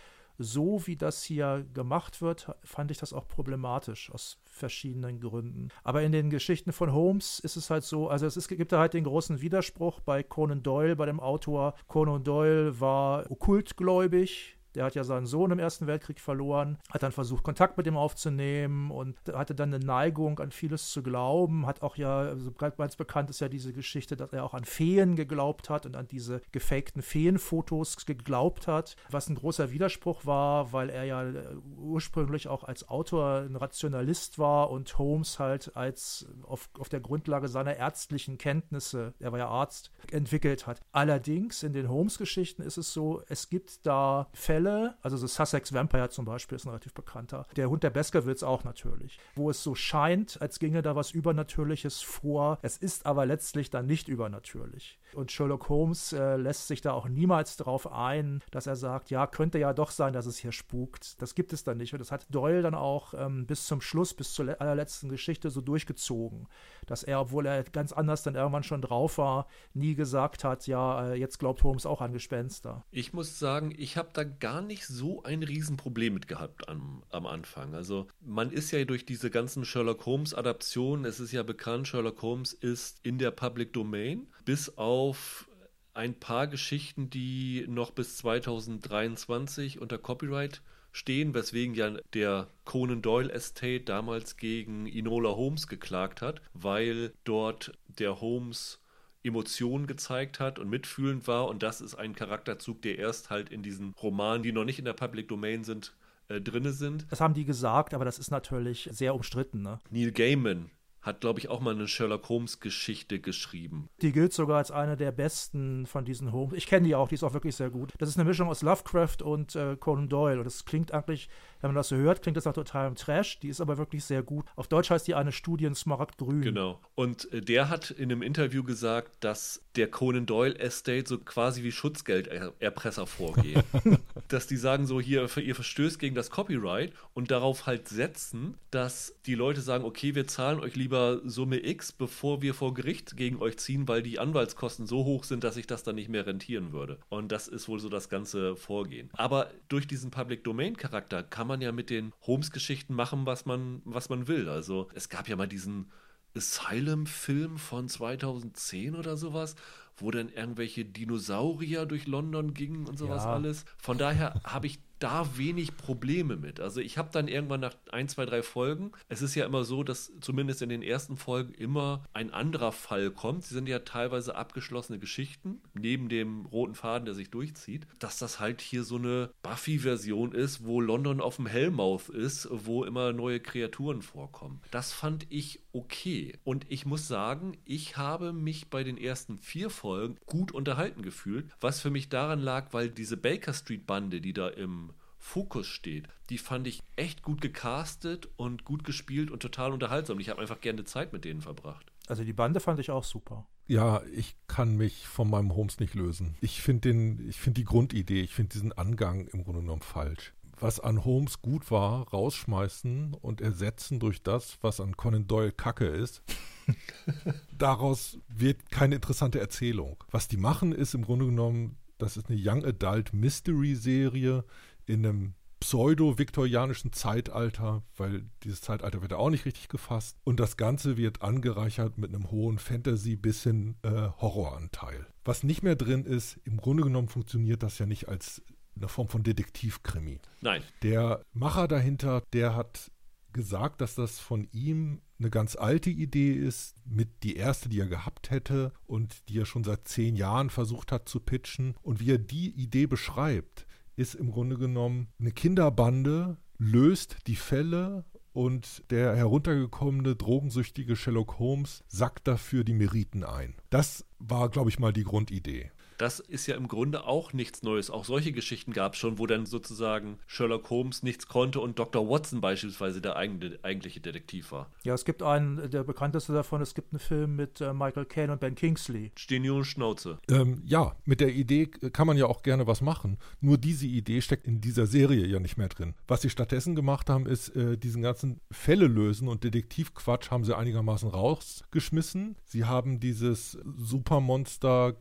so wie das hier gemacht wird, fand ich das auch problematisch aus verschiedenen Gründen. Aber in den Geschichten von Holmes ist es halt so, also es ist, gibt da halt den großen Widerspruch bei Conan Doyle, bei dem Autor. Conan Doyle war okkultgläubig, der hat ja seinen Sohn im Ersten Weltkrieg verloren, hat dann versucht, Kontakt mit ihm aufzunehmen und hatte dann eine Neigung, an vieles zu glauben. Hat auch ja, also ganz bekannt ist ja diese Geschichte, dass er auch an Feen geglaubt hat und an diese gefakten Feenfotos geglaubt hat, was ein großer Widerspruch war, weil er ja äh, ursprünglich auch als Autor ein Rationalist war und Holmes halt als auf, auf der Grundlage seiner ärztlichen Kenntnisse, er war ja Arzt, entwickelt hat. Allerdings in den Holmes-Geschichten ist es so, es gibt da Fälle, Fälle, also The Sussex Vampire zum Beispiel ist ein relativ bekannter. Der Hund der Baskervilles auch natürlich. Wo es so scheint, als ginge da was Übernatürliches vor. Es ist aber letztlich dann nicht übernatürlich. Und Sherlock Holmes äh, lässt sich da auch niemals darauf ein, dass er sagt, ja, könnte ja doch sein, dass es hier spukt. Das gibt es dann nicht. Und das hat Doyle dann auch ähm, bis zum Schluss, bis zur allerletzten Geschichte so durchgezogen. Dass er, obwohl er ganz anders dann irgendwann schon drauf war, nie gesagt hat, ja, äh, jetzt glaubt Holmes auch an Gespenster. Ich muss sagen, ich habe da gar nicht so ein Riesenproblem mit gehabt am, am Anfang. Also man ist ja durch diese ganzen Sherlock Holmes Adaptionen, es ist ja bekannt, Sherlock Holmes ist in der Public Domain bis auf ein paar Geschichten, die noch bis 2023 unter Copyright stehen, weswegen ja der Conan Doyle Estate damals gegen Enola Holmes geklagt hat, weil dort der Holmes Emotionen gezeigt hat und mitfühlend war und das ist ein Charakterzug, der erst halt in diesen Romanen, die noch nicht in der Public Domain sind, äh, drinne sind. Das haben die gesagt, aber das ist natürlich sehr umstritten. Ne? Neil Gaiman hat, glaube ich, auch mal eine Sherlock Holmes-Geschichte geschrieben. Die gilt sogar als eine der besten von diesen Holmes. Ich kenne die auch, die ist auch wirklich sehr gut. Das ist eine Mischung aus Lovecraft und äh, Conan Doyle. Und das klingt eigentlich, wenn man das so hört, klingt das nach totalem Trash. Die ist aber wirklich sehr gut. Auf Deutsch heißt die eine Studie in Smaragdgrün. Genau. Und äh, der hat in einem Interview gesagt, dass der Conan Doyle Estate so quasi wie Schutzgelderpresser vorgeht. dass die sagen so, hier, ihr verstößt gegen das Copyright und darauf halt setzen, dass die Leute sagen, okay, wir zahlen euch lieber Summe X, bevor wir vor Gericht gegen euch ziehen, weil die Anwaltskosten so hoch sind, dass sich das dann nicht mehr rentieren würde. Und das ist wohl so das ganze Vorgehen. Aber durch diesen Public Domain Charakter kann man ja mit den Holmes-Geschichten machen, was man, was man will. Also es gab ja mal diesen Asylum-Film von 2010 oder sowas, wo dann irgendwelche Dinosaurier durch London gingen und sowas ja. alles. Von daher habe ich da wenig Probleme mit. Also ich habe dann irgendwann nach ein, zwei, drei Folgen, es ist ja immer so, dass zumindest in den ersten Folgen immer ein anderer Fall kommt. Sie sind ja teilweise abgeschlossene Geschichten, neben dem roten Faden, der sich durchzieht, dass das halt hier so eine Buffy-Version ist, wo London auf dem Hellmouth ist, wo immer neue Kreaturen vorkommen. Das fand ich okay. Und ich muss sagen, ich habe mich bei den ersten vier Folgen gut unterhalten gefühlt, was für mich daran lag, weil diese Baker Street Bande, die da im Fokus steht, die fand ich echt gut gecastet und gut gespielt und total unterhaltsam. Ich habe einfach gerne Zeit mit denen verbracht. Also die Bande fand ich auch super. Ja, ich kann mich von meinem Holmes nicht lösen. Ich finde find die Grundidee, ich finde diesen Angang im Grunde genommen falsch. Was an Holmes gut war, rausschmeißen und ersetzen durch das, was an Conan Doyle Kacke ist. Daraus wird keine interessante Erzählung. Was die machen, ist im Grunde genommen, das ist eine Young Adult Mystery Serie in einem pseudo-viktorianischen Zeitalter, weil dieses Zeitalter wird auch nicht richtig gefasst. Und das Ganze wird angereichert mit einem hohen Fantasy- bis hin äh, Horroranteil. Was nicht mehr drin ist, im Grunde genommen funktioniert das ja nicht als eine Form von Detektivkrimi. Nein. Der Macher dahinter, der hat gesagt, dass das von ihm eine ganz alte Idee ist, mit die erste, die er gehabt hätte und die er schon seit zehn Jahren versucht hat zu pitchen. Und wie er die Idee beschreibt, ist im Grunde genommen eine Kinderbande, löst die Fälle und der heruntergekommene drogensüchtige Sherlock Holmes sackt dafür die Meriten ein. Das war, glaube ich, mal die Grundidee das ist ja im Grunde auch nichts Neues. Auch solche Geschichten gab es schon, wo dann sozusagen Sherlock Holmes nichts konnte und Dr. Watson beispielsweise der eigentliche Detektiv war. Ja, es gibt einen, der bekannteste davon, es gibt einen Film mit äh, Michael Caine und Ben Kingsley. Stehen und Schnauze. Ähm, ja, mit der Idee kann man ja auch gerne was machen. Nur diese Idee steckt in dieser Serie ja nicht mehr drin. Was sie stattdessen gemacht haben, ist äh, diesen ganzen Fälle lösen und Detektivquatsch haben sie einigermaßen rausgeschmissen. Sie haben dieses Supermonster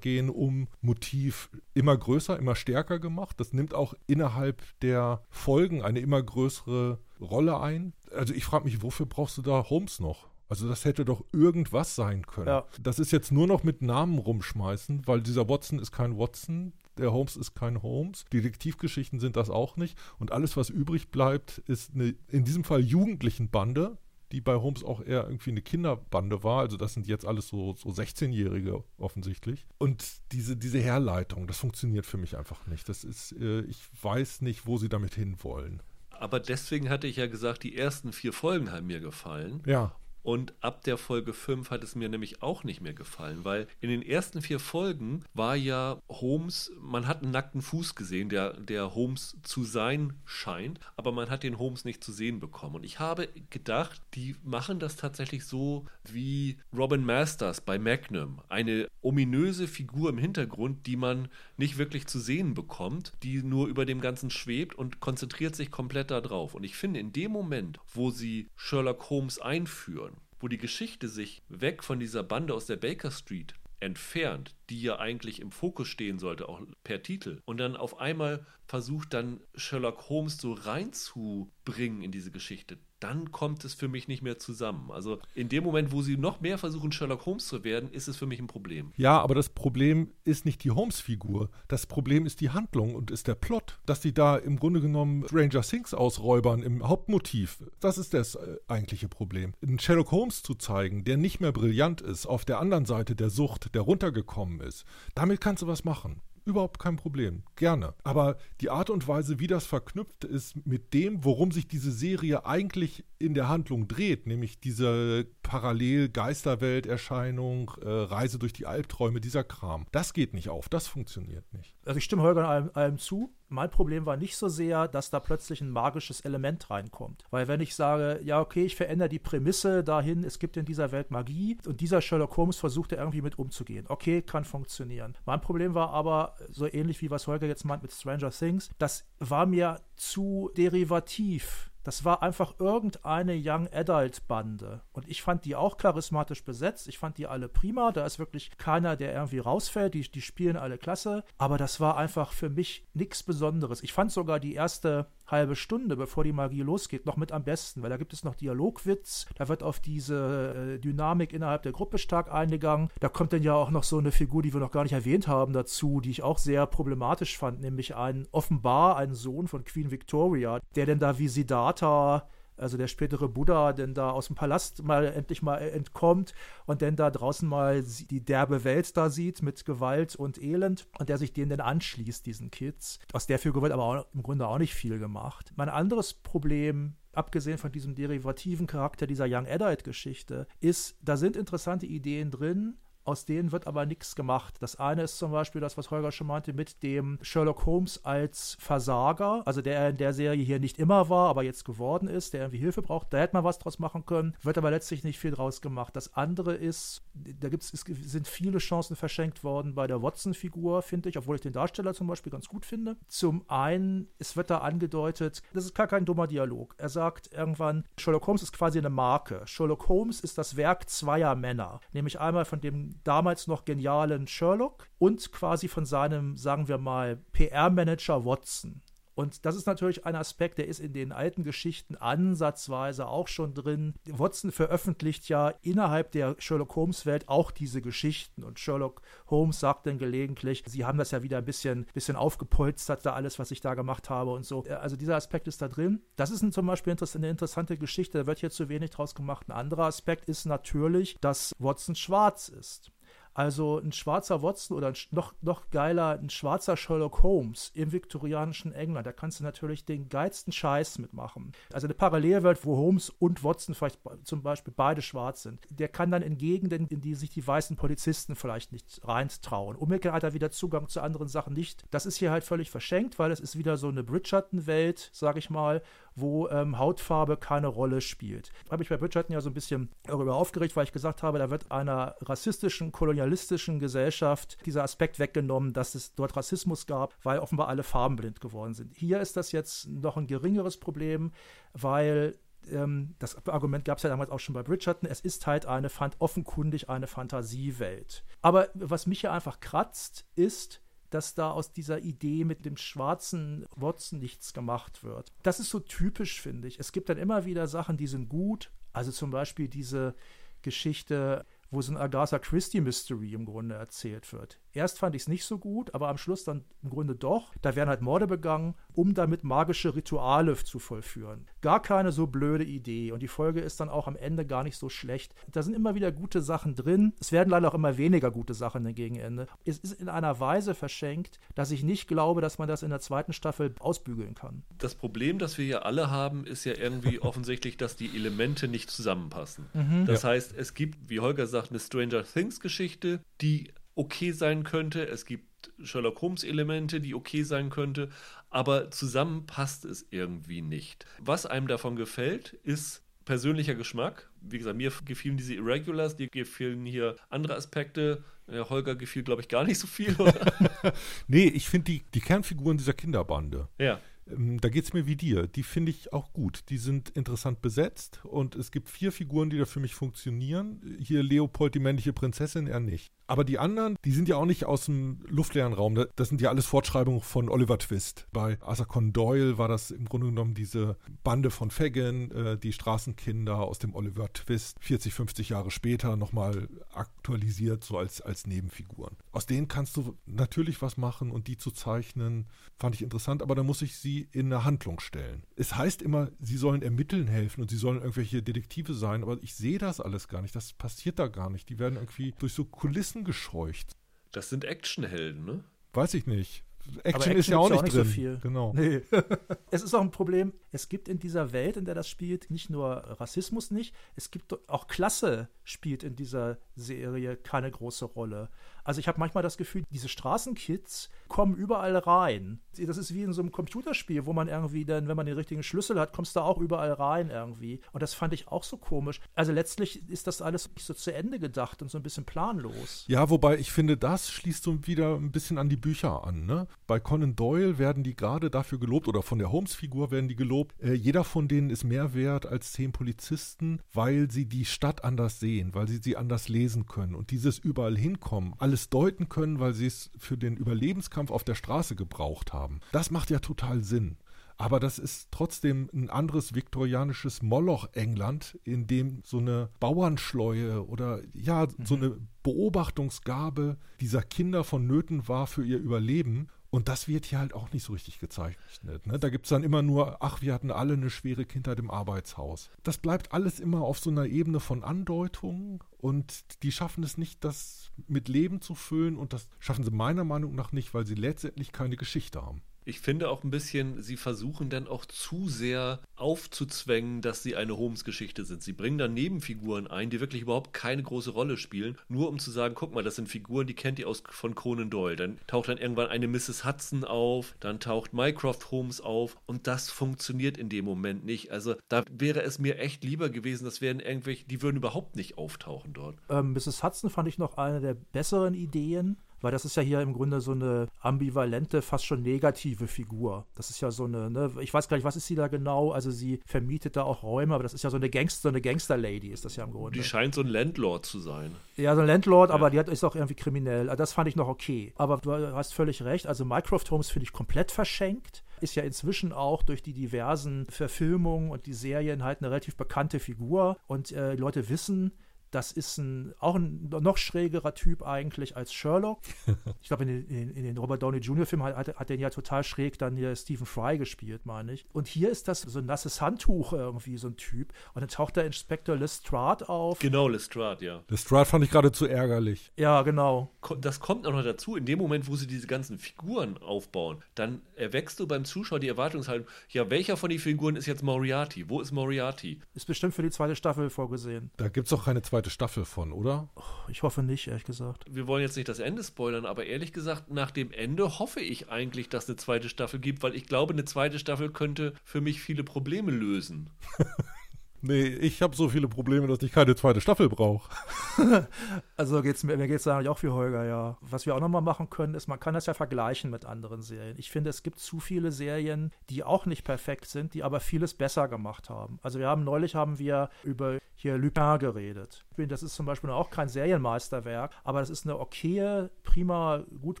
Geister gehen um Motiv immer größer, immer stärker gemacht. Das nimmt auch innerhalb der Folgen eine immer größere Rolle ein. Also ich frage mich, wofür brauchst du da Holmes noch? Also das hätte doch irgendwas sein können. Ja. Das ist jetzt nur noch mit Namen rumschmeißen, weil dieser Watson ist kein Watson, der Holmes ist kein Holmes. Detektivgeschichten sind das auch nicht. Und alles, was übrig bleibt, ist eine, in diesem Fall jugendlichen Bande, die bei Holmes auch eher irgendwie eine Kinderbande war. Also das sind jetzt alles so, so 16-Jährige offensichtlich. Und diese, diese Herleitung, das funktioniert für mich einfach nicht. Das ist, äh, ich weiß nicht, wo sie damit hinwollen. Aber deswegen hatte ich ja gesagt, die ersten vier Folgen haben mir gefallen. Ja. Und ab der Folge 5 hat es mir nämlich auch nicht mehr gefallen, weil in den ersten vier Folgen war ja Holmes, man hat einen nackten Fuß gesehen, der, der Holmes zu sein scheint, aber man hat den Holmes nicht zu sehen bekommen. Und ich habe gedacht, die machen das tatsächlich so wie Robin Masters bei Magnum. Eine ominöse Figur im Hintergrund, die man nicht wirklich zu sehen bekommt, die nur über dem Ganzen schwebt und konzentriert sich komplett darauf. Und ich finde, in dem Moment, wo sie Sherlock Holmes einführen, wo die Geschichte sich weg von dieser Bande aus der Baker Street entfernt, die ja eigentlich im Fokus stehen sollte, auch per Titel, und dann auf einmal versucht dann Sherlock Holmes so reinzubringen in diese Geschichte, dann kommt es für mich nicht mehr zusammen. Also in dem Moment, wo sie noch mehr versuchen, Sherlock Holmes zu werden, ist es für mich ein Problem. Ja, aber das Problem ist nicht die Holmes-Figur. Das Problem ist die Handlung und ist der Plot, dass sie da im Grunde genommen Stranger Things ausräubern im Hauptmotiv. Das ist das äh, eigentliche Problem. Einen Sherlock Holmes zu zeigen, der nicht mehr brillant ist, auf der anderen Seite der Sucht, der runtergekommen ist, damit kannst du was machen. Überhaupt kein Problem. Gerne. Aber die Art und Weise, wie das verknüpft ist mit dem, worum sich diese Serie eigentlich in der Handlung dreht, nämlich diese Parallel-Geisterwelt-Erscheinung, äh, Reise durch die Albträume, dieser Kram, das geht nicht auf. Das funktioniert nicht. Also ich stimme Holger allem, allem zu Mein Problem war nicht so sehr, dass da plötzlich ein magisches Element reinkommt. Weil wenn ich sage, ja, okay, ich verändere die Prämisse dahin, es gibt in dieser Welt Magie und dieser Sherlock Holmes versucht irgendwie mit umzugehen. Okay, kann funktionieren. Mein Problem war aber, so ähnlich wie was Holger jetzt meint mit Stranger Things, das war mir zu derivativ das war einfach irgendeine Young Adult Bande. Und ich fand die auch charismatisch besetzt. Ich fand die alle prima. Da ist wirklich keiner, der irgendwie rausfällt. Die, die spielen alle klasse. Aber das war einfach für mich nichts Besonderes. Ich fand sogar die erste halbe Stunde, bevor die Magie losgeht, noch mit am besten, weil da gibt es noch Dialogwitz, da wird auf diese äh, Dynamik innerhalb der Gruppe stark eingegangen. Da kommt dann ja auch noch so eine Figur, die wir noch gar nicht erwähnt haben, dazu, die ich auch sehr problematisch fand, nämlich ein offenbar ein Sohn von Queen Victoria, der denn da wie Siddhartha also der spätere Buddha, denn da aus dem Palast mal endlich mal entkommt und dann da draußen mal die derbe Welt da sieht mit Gewalt und Elend und der sich denen dann anschließt, diesen Kids. Aus der Figur wird aber auch, im Grunde auch nicht viel gemacht. Mein anderes Problem abgesehen von diesem derivativen Charakter dieser Young Adult-Geschichte, ist, da sind interessante Ideen drin, aus denen wird aber nichts gemacht. Das eine ist zum Beispiel das, was Holger schon meinte, mit dem Sherlock Holmes als Versager, also der in der Serie hier nicht immer war, aber jetzt geworden ist, der irgendwie Hilfe braucht. Da hätte man was draus machen können, wird aber letztlich nicht viel draus gemacht. Das andere ist, da gibt's, es sind viele Chancen verschenkt worden bei der Watson-Figur, finde ich, obwohl ich den Darsteller zum Beispiel ganz gut finde. Zum einen, es wird da angedeutet, das ist gar kein dummer Dialog. Er sagt irgendwann, Sherlock Holmes ist quasi eine Marke. Sherlock Holmes ist das Werk zweier Männer, nämlich einmal von dem damals noch genialen Sherlock und quasi von seinem, sagen wir mal, PR-Manager Watson. Und das ist natürlich ein Aspekt, der ist in den alten Geschichten ansatzweise auch schon drin. Watson veröffentlicht ja innerhalb der Sherlock Holmes-Welt auch diese Geschichten. Und Sherlock Holmes sagt dann gelegentlich, sie haben das ja wieder ein bisschen, bisschen aufgepolstert, da alles, was ich da gemacht habe und so. Also dieser Aspekt ist da drin. Das ist ein, zum Beispiel eine interessante Geschichte, da wird hier zu wenig draus gemacht. Ein anderer Aspekt ist natürlich, dass Watson schwarz ist. Also ein schwarzer Watson oder ein, noch, noch geiler, ein schwarzer Sherlock Holmes im viktorianischen England. Da kannst du natürlich den geilsten Scheiß mitmachen. Also eine Parallelwelt, wo Holmes und Watson vielleicht zum Beispiel beide schwarz sind. Der kann dann in Gegenden, in die sich die weißen Polizisten vielleicht nicht reintrauen. Umgekehrt hat er wieder Zugang zu anderen Sachen nicht. Das ist hier halt völlig verschenkt, weil es ist wieder so eine Bridgerton-Welt, sag ich mal, wo ähm, Hautfarbe keine Rolle spielt. Habe ich bei Bridgerton ja so ein bisschen darüber aufgeregt, weil ich gesagt habe, da wird einer rassistischen, kolonialistischen Gesellschaft dieser Aspekt weggenommen, dass es dort Rassismus gab, weil offenbar alle farbenblind geworden sind. Hier ist das jetzt noch ein geringeres Problem, weil ähm, das Argument gab es ja damals auch schon bei Bridgerton, es ist halt eine, offenkundig eine Fantasiewelt. Aber was mich hier einfach kratzt, ist, dass da aus dieser Idee mit dem schwarzen Watson nichts gemacht wird. Das ist so typisch, finde ich. Es gibt dann immer wieder Sachen, die sind gut. Also zum Beispiel diese Geschichte, wo so ein Agatha Christie Mystery im Grunde erzählt wird. Erst fand ich es nicht so gut, aber am Schluss dann im Grunde doch. Da werden halt Morde begangen, um damit magische Rituale zu vollführen. Gar keine so blöde Idee. Und die Folge ist dann auch am Ende gar nicht so schlecht. Da sind immer wieder gute Sachen drin. Es werden leider auch immer weniger gute Sachen im Gegenende. Es ist in einer Weise verschenkt, dass ich nicht glaube, dass man das in der zweiten Staffel ausbügeln kann. Das Problem, das wir hier alle haben, ist ja irgendwie offensichtlich, dass die Elemente nicht zusammenpassen. Mhm. Das ja. heißt, es gibt, wie Holger sagt, eine Stranger Things Geschichte, die okay sein könnte. Es gibt Sherlock Holmes-Elemente, die okay sein könnte, aber zusammen passt es irgendwie nicht. Was einem davon gefällt, ist persönlicher Geschmack. Wie gesagt, mir gefielen diese Irregulars, dir gefielen hier andere Aspekte. Ja, Holger gefiel, glaube ich, gar nicht so viel, oder? nee, ich finde die, die Kernfiguren dieser Kinderbande. Ja. Ähm, da geht es mir wie dir. Die finde ich auch gut. Die sind interessant besetzt und es gibt vier Figuren, die da für mich funktionieren. Hier Leopold, die männliche Prinzessin, er nicht. Aber die anderen, die sind ja auch nicht aus dem luftleeren Raum. Das sind ja alles Fortschreibungen von Oliver Twist. Bei Arthur Conan Doyle war das im Grunde genommen diese Bande von Fagin, äh, die Straßenkinder aus dem Oliver Twist, 40, 50 Jahre später nochmal aktualisiert, so als, als Nebenfiguren. Aus denen kannst du natürlich was machen und die zu zeichnen, fand ich interessant, aber da muss ich sie in eine Handlung stellen. Es heißt immer, sie sollen ermitteln helfen und sie sollen irgendwelche Detektive sein, aber ich sehe das alles gar nicht. Das passiert da gar nicht. Die werden irgendwie durch so Kulissen gescheucht. Das sind Actionhelden, ne? Weiß ich nicht. Action, Action ist ja auch nicht, auch nicht drin. So viel. Genau. Nee. es ist auch ein Problem, es gibt in dieser Welt, in der das spielt, nicht nur Rassismus nicht, es gibt auch Klasse spielt in dieser Serie keine große Rolle. Also ich habe manchmal das Gefühl, diese Straßenkids kommen überall rein. Das ist wie in so einem Computerspiel, wo man irgendwie dann, wenn man den richtigen Schlüssel hat, kommst du auch überall rein irgendwie. Und das fand ich auch so komisch. Also letztlich ist das alles nicht so zu Ende gedacht und so ein bisschen planlos. Ja, wobei ich finde, das schließt so wieder ein bisschen an die Bücher an. Ne? Bei Conan Doyle werden die gerade dafür gelobt oder von der Holmes-Figur werden die gelobt. Äh, jeder von denen ist mehr wert als zehn Polizisten, weil sie die Stadt anders sehen, weil sie sie anders lesen können und dieses überall hinkommen. Alle alles deuten können, weil sie es für den Überlebenskampf auf der Straße gebraucht haben. Das macht ja total Sinn. Aber das ist trotzdem ein anderes viktorianisches Moloch-England, in dem so eine Bauernschleue oder ja, mhm. so eine Beobachtungsgabe dieser Kinder vonnöten war für ihr Überleben. Und das wird hier halt auch nicht so richtig gezeichnet. Ne? Da gibt es dann immer nur, ach, wir hatten alle eine schwere Kindheit im Arbeitshaus. Das bleibt alles immer auf so einer Ebene von Andeutungen und die schaffen es nicht, das mit Leben zu füllen und das schaffen sie meiner Meinung nach nicht, weil sie letztendlich keine Geschichte haben. Ich finde auch ein bisschen, sie versuchen dann auch zu sehr aufzuzwängen, dass sie eine Holmes-Geschichte sind. Sie bringen dann Nebenfiguren ein, die wirklich überhaupt keine große Rolle spielen, nur um zu sagen, guck mal, das sind Figuren, die kennt ihr aus von Conan Doyle. Dann taucht dann irgendwann eine Mrs. Hudson auf, dann taucht Mycroft Holmes auf und das funktioniert in dem Moment nicht. Also da wäre es mir echt lieber gewesen, das wären irgendwelche, die würden überhaupt nicht auftauchen dort. Ähm, Mrs. Hudson fand ich noch eine der besseren Ideen weil das ist ja hier im Grunde so eine ambivalente, fast schon negative Figur. Das ist ja so eine, ne, ich weiß gar nicht, was ist sie da genau? Also sie vermietet da auch Räume, aber das ist ja so eine Gangster, so eine Gangster-Lady ist das ja im Grunde. Die scheint so ein Landlord zu sein. Ja, so ein Landlord, ja. aber die hat, ist auch irgendwie kriminell. Also das fand ich noch okay. Aber du hast völlig recht. Also Mycroft Holmes finde ich komplett verschenkt ist ja inzwischen auch durch die diversen Verfilmungen und die Serien halt eine relativ bekannte Figur und äh, Leute wissen, das ist ein, auch ein noch schrägerer Typ eigentlich als Sherlock. Ich glaube, in, in, in, den Robert Downey Jr. Filmen hat, hat, hat den ja total schräg dann hier Stephen Fry gespielt, meine ich. Und hier ist das so ein nasses Handtuch irgendwie, so ein Typ. Und dann taucht der Inspektor Lestrade auf. Genau, Lestrade, ja. Lestrade fand ich geradezu ärgerlich. Ja, genau. Das kommt auch noch dazu, in dem Moment, wo sie diese ganzen Figuren aufbauen, dann erwächst du beim Zuschauer die Erwartungshaltung, ja, welcher von den Figuren ist jetzt Moriarty? Wo ist Moriarty? Ist bestimmt für die zweite Staffel vorgesehen. Da gibt es auch keine zweite zweite Staffel von, oder? Ich hoffe nicht, ehrlich gesagt. Wir wollen jetzt nicht das Ende spoilern, aber ehrlich gesagt, nach dem Ende hoffe ich eigentlich, dass es eine zweite Staffel gibt, weil ich glaube, eine zweite Staffel könnte für mich viele Probleme lösen. Nee, ich habe so viele Probleme, dass ich keine zweite Staffel brauche. also geht's mir, mir geht es eigentlich auch wie Holger, ja. Was wir auch nochmal machen können, ist, man kann das ja vergleichen mit anderen Serien. Ich finde, es gibt zu viele Serien, die auch nicht perfekt sind, die aber vieles besser gemacht haben. Also wir haben neulich haben wir über hier Lupin geredet. Das ist zum Beispiel auch kein Serienmeisterwerk, aber das ist eine okaye, prima, gut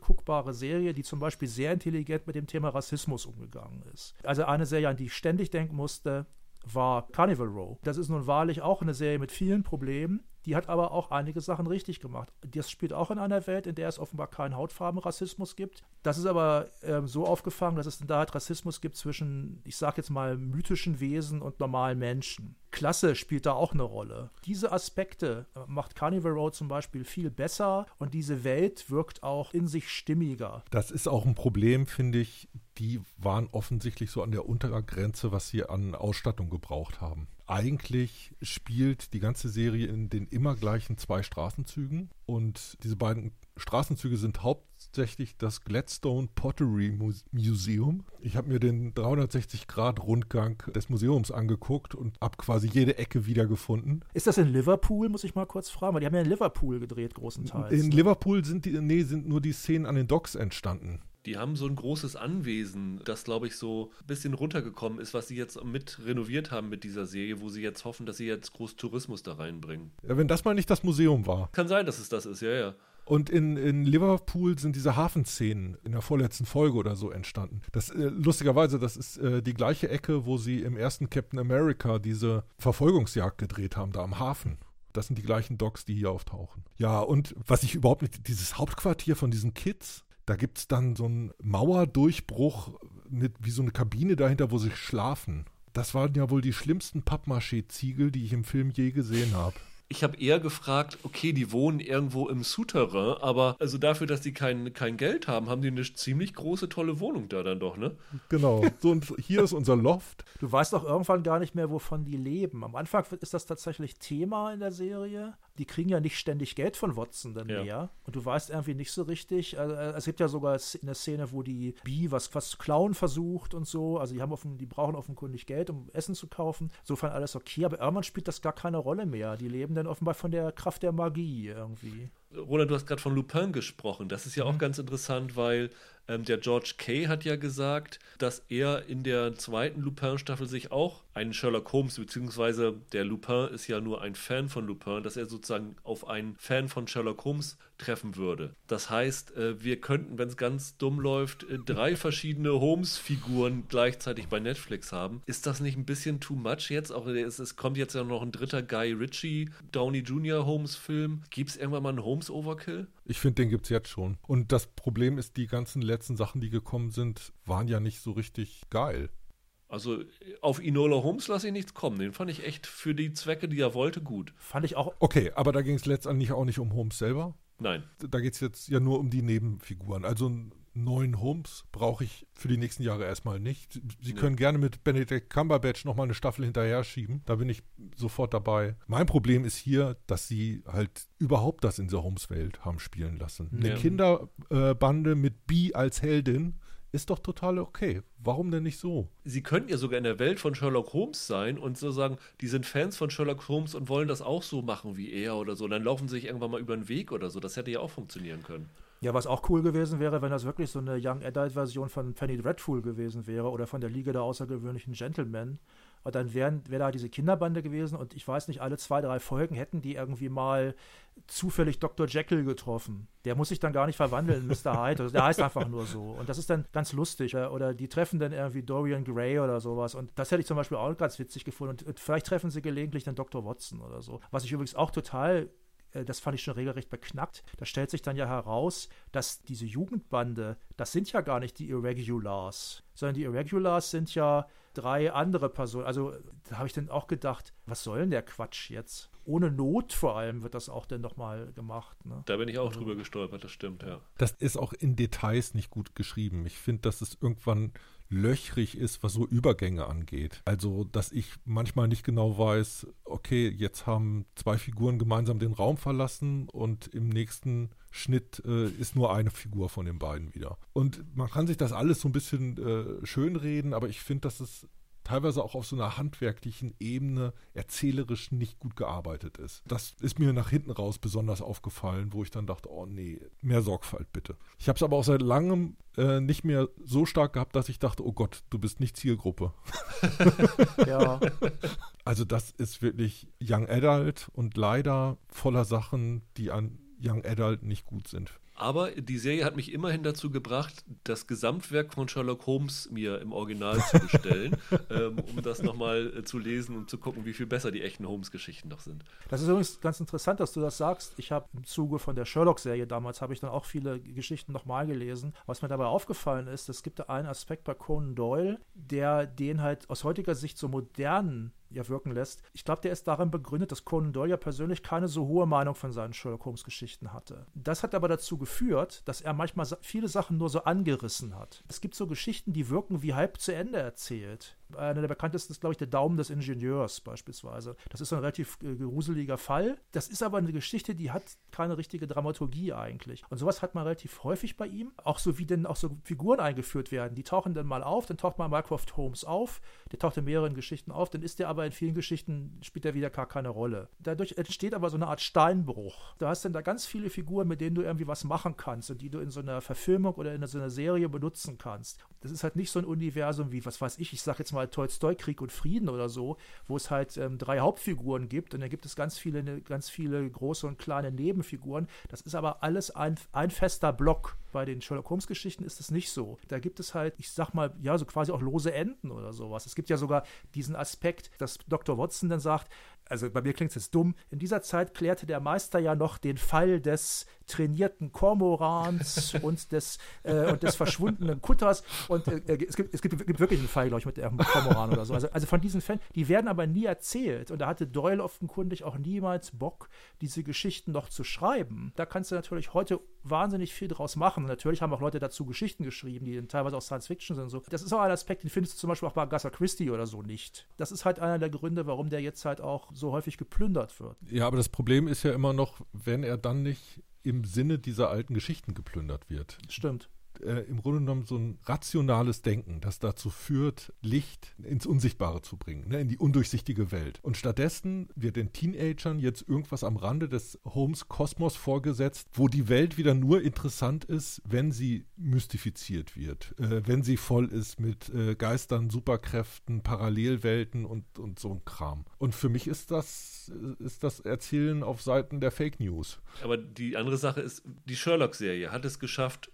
guckbare Serie, die zum Beispiel sehr intelligent mit dem Thema Rassismus umgegangen ist. Also eine Serie, an die ich ständig denken musste, war Carnival Row. Das ist nun wahrlich auch eine Serie mit vielen Problemen, die hat aber auch einige Sachen richtig gemacht. Das spielt auch in einer Welt, in der es offenbar keinen Hautfarbenrassismus gibt. Das ist aber ähm, so aufgefangen, dass es da halt Rassismus gibt zwischen, ich sag jetzt mal, mythischen Wesen und normalen Menschen. Klasse spielt da auch eine Rolle. Diese Aspekte äh, macht Carnival Road zum Beispiel viel besser und diese Welt wirkt auch in sich stimmiger. Das ist auch ein Problem, finde ich. Die waren offensichtlich so an der Untergrenze, was sie an Ausstattung gebraucht haben eigentlich spielt die ganze Serie in den immer gleichen zwei Straßenzügen und diese beiden Straßenzüge sind hauptsächlich das Gladstone Pottery Museum. Ich habe mir den 360-Grad-Rundgang des Museums angeguckt und habe quasi jede Ecke wiedergefunden. Ist das in Liverpool, muss ich mal kurz fragen? Weil die haben ja in Liverpool gedreht, großenteils. In ne? Liverpool sind, die, nee, sind nur die Szenen an den Docks entstanden. Die haben so ein großes Anwesen, das, glaube ich, so ein bisschen runtergekommen ist, was sie jetzt mit renoviert haben mit dieser Serie, wo sie jetzt hoffen, dass sie jetzt groß Tourismus da reinbringen. Ja, wenn das mal nicht das Museum war. Kann sein, dass es das ist, ja, ja. Und in, in Liverpool sind diese Hafenszenen in der vorletzten Folge oder so entstanden. Das äh, lustigerweise, das ist äh, die gleiche Ecke, wo sie im ersten Captain America diese Verfolgungsjagd gedreht haben, da am Hafen. Das sind die gleichen Docks, die hier auftauchen. Ja, und was ich überhaupt nicht, dieses Hauptquartier von diesen Kids, da gibt es dann so einen Mauerdurchbruch mit wie so eine Kabine dahinter, wo sie schlafen. Das waren ja wohl die schlimmsten Pappmaché-Ziegel, die ich im Film je gesehen habe. Ich habe eher gefragt, okay, die wohnen irgendwo im Souterrain, aber also dafür, dass die kein, kein Geld haben, haben die eine ziemlich große, tolle Wohnung da dann doch, ne? Genau. So, und hier ist unser Loft. Du weißt auch irgendwann gar nicht mehr, wovon die leben. Am Anfang ist das tatsächlich Thema in der Serie. Die kriegen ja nicht ständig Geld von Watson dann ja. mehr. Und du weißt irgendwie nicht so richtig. Also, es gibt ja sogar eine Szene, wo die Bee was, was zu klauen versucht und so. Also die haben offen, die brauchen offenkundig Geld, um Essen zu kaufen. Insofern alles okay. Aber irgendwann spielt das gar keine Rolle mehr. Die leben dann offenbar von der Kraft der Magie irgendwie. Roland, du hast gerade von Lupin gesprochen. Das ist ja auch mhm. ganz interessant, weil ähm, der George Kay hat ja gesagt, dass er in der zweiten Lupin-Staffel sich auch einen Sherlock Holmes, beziehungsweise der Lupin ist ja nur ein Fan von Lupin, dass er sozusagen auf einen Fan von Sherlock Holmes treffen würde. Das heißt, äh, wir könnten, wenn es ganz dumm läuft, äh, drei verschiedene Holmes-Figuren gleichzeitig bei Netflix haben. Ist das nicht ein bisschen too much jetzt? Auch es, es kommt jetzt ja noch ein dritter Guy Ritchie, Downey Jr. Holmes-Film. Gibt es irgendwann mal einen Holmes-Overkill? Ich finde, den gibt es jetzt schon. Und das Problem ist, die ganzen letzten Sachen, die gekommen sind, waren ja nicht so richtig geil. Also auf Inola Holmes lasse ich nichts kommen. Den fand ich echt für die Zwecke, die er wollte, gut. Fand ich auch. Okay, aber da ging es letztendlich auch nicht um Holmes selber. Nein. Da geht es jetzt ja nur um die Nebenfiguren. Also einen neuen Holmes brauche ich für die nächsten Jahre erstmal nicht. Sie nee. können gerne mit Benedict Cumberbatch nochmal eine Staffel hinterher schieben. Da bin ich sofort dabei. Mein Problem ist hier, dass sie halt überhaupt das in der Holmes-Welt haben spielen lassen. Ja. Eine Kinderbande mit Bee als Heldin ist doch total okay. Warum denn nicht so? Sie könnten ja sogar in der Welt von Sherlock Holmes sein und so sagen, die sind Fans von Sherlock Holmes und wollen das auch so machen wie er oder so. dann laufen sie sich irgendwann mal über den Weg oder so. Das hätte ja auch funktionieren können. Ja, was auch cool gewesen wäre, wenn das wirklich so eine Young Adult-Version von Penny Dreadful gewesen wäre oder von der Liga der außergewöhnlichen Gentlemen. Und dann wären, wäre da diese Kinderbande gewesen und ich weiß nicht, alle zwei, drei Folgen hätten die irgendwie mal zufällig Dr. Jekyll getroffen. Der muss sich dann gar nicht verwandeln in Mr. Hyde. Also der heißt einfach nur so. Und das ist dann ganz lustig. Oder die treffen dann irgendwie Dorian Gray oder sowas. Und das hätte ich zum Beispiel auch ganz witzig gefunden. Und vielleicht treffen sie gelegentlich dann Dr. Watson oder so. Was ich übrigens auch total äh, das fand ich schon regelrecht beknackt. Da stellt sich dann ja heraus, dass diese Jugendbande, das sind ja gar nicht die Irregulars, sondern die Irregulars sind ja drei andere Personen. Also da habe ich dann auch gedacht, was soll denn der Quatsch jetzt? Ohne Not vor allem wird das auch dann nochmal gemacht. Ne? Da bin ich auch also, drüber gestolpert, das stimmt, ja. Das ist auch in Details nicht gut geschrieben. Ich finde, dass es irgendwann löchrig ist, was so Übergänge angeht. Also, dass ich manchmal nicht genau weiß, okay, jetzt haben zwei Figuren gemeinsam den Raum verlassen und im nächsten Schnitt äh, ist nur eine Figur von den beiden wieder. Und man kann sich das alles so ein bisschen äh, schönreden, aber ich finde, dass es teilweise auch auf so einer handwerklichen Ebene erzählerisch nicht gut gearbeitet ist. Das ist mir nach hinten raus besonders aufgefallen, wo ich dann dachte, oh nee, mehr Sorgfalt bitte. Ich habe es aber auch seit langem äh, nicht mehr so stark gehabt, dass ich dachte, oh Gott, du bist nicht Zielgruppe. ja. Also das ist wirklich Young Adult und leider voller Sachen, die an Young Adult nicht gut sind. Aber die Serie hat mich immerhin dazu gebracht, das Gesamtwerk von Sherlock Holmes mir im Original zu bestellen, ähm, um das nochmal äh, zu lesen und zu gucken, wie viel besser die echten Holmes-Geschichten noch sind. Das ist übrigens ganz interessant, dass du das sagst. Ich habe im Zuge von der Sherlock-Serie damals, habe ich dann auch viele Geschichten nochmal gelesen. Was mir dabei aufgefallen ist, es gibt da einen Aspekt bei Conan Doyle, der den halt aus heutiger Sicht so modernen ja wirken lässt. Ich glaube, der ist darin begründet, dass Conan Doyle ja persönlich keine so hohe Meinung von seinen Sherlock Holmes Geschichten hatte. Das hat aber dazu geführt, dass er manchmal viele Sachen nur so angerissen hat. Es gibt so Geschichten, die wirken wie halb zu Ende erzählt. Einer der bekanntesten ist, glaube ich, der Daumen des Ingenieurs beispielsweise. Das ist ein relativ äh, gruseliger Fall. Das ist aber eine Geschichte, die hat keine richtige Dramaturgie eigentlich. Und sowas hat man relativ häufig bei ihm. Auch so wie denn auch so Figuren eingeführt werden. Die tauchen dann mal auf, dann taucht mal Mycroft Holmes auf. Der taucht in mehreren Geschichten auf, dann ist der aber in vielen Geschichten, spielt er wieder gar keine Rolle. Dadurch entsteht aber so eine Art Steinbruch. Du hast dann da ganz viele Figuren, mit denen du irgendwie was machen kannst und die du in so einer Verfilmung oder in so einer Serie benutzen kannst. Das ist halt nicht so ein Universum wie, was weiß ich, ich sag jetzt mal Tolstoi Krieg und Frieden oder so, wo es halt ähm, drei Hauptfiguren gibt und dann gibt es ganz viele, ne, ganz viele große und kleine Nebenfiguren. Das ist aber alles ein, ein fester Block. Bei den Sherlock Holmes Geschichten ist es nicht so. Da gibt es halt, ich sag mal, ja, so quasi auch lose Enden oder sowas. Es gibt ja sogar diesen Aspekt, dass Dr. Watson dann sagt, also bei mir klingt es jetzt dumm, in dieser Zeit klärte der Meister ja noch den Fall des trainierten Kormorans und des, äh, und des verschwundenen Kutters. Und äh, äh, es, gibt, es gibt, gibt, wirklich einen Fall, glaube ich, mit dem Kormoran oder so. Also, also von diesen Fällen, die werden aber nie erzählt. Und da hatte Doyle offenkundig auch niemals Bock, diese Geschichten noch zu schreiben. Da kannst du natürlich heute wahnsinnig viel draus machen. Und natürlich haben auch Leute dazu Geschichten geschrieben, die teilweise auch Science Fiction sind. So. Das ist auch ein Aspekt, den findest du zum Beispiel auch bei Agatha Christie oder so nicht. Das ist halt einer der Gründe, warum der jetzt halt auch so häufig geplündert wird. Ja, aber das Problem ist ja immer noch, wenn er dann nicht im Sinne dieser alten Geschichten geplündert wird. Stimmt äh, im Grunde genommen so ein rationales Denken, das dazu führt, Licht ins Unsichtbare zu bringen, ne, in die undurchsichtige Welt. Und stattdessen wird den Teenagern jetzt irgendwas am Rande des Holmes Kosmos vorgesetzt, wo die Welt wieder nur interessant ist, wenn sie mystifiziert wird, äh, wenn sie voll ist mit äh, Geistern, Superkräften, Parallelwelten und, und so ein Kram. Und für mich ist das, ist das Erzählen auf Seiten der Fake News. Aber die andere Sache ist, die Sherlock-Serie hat es geschafft,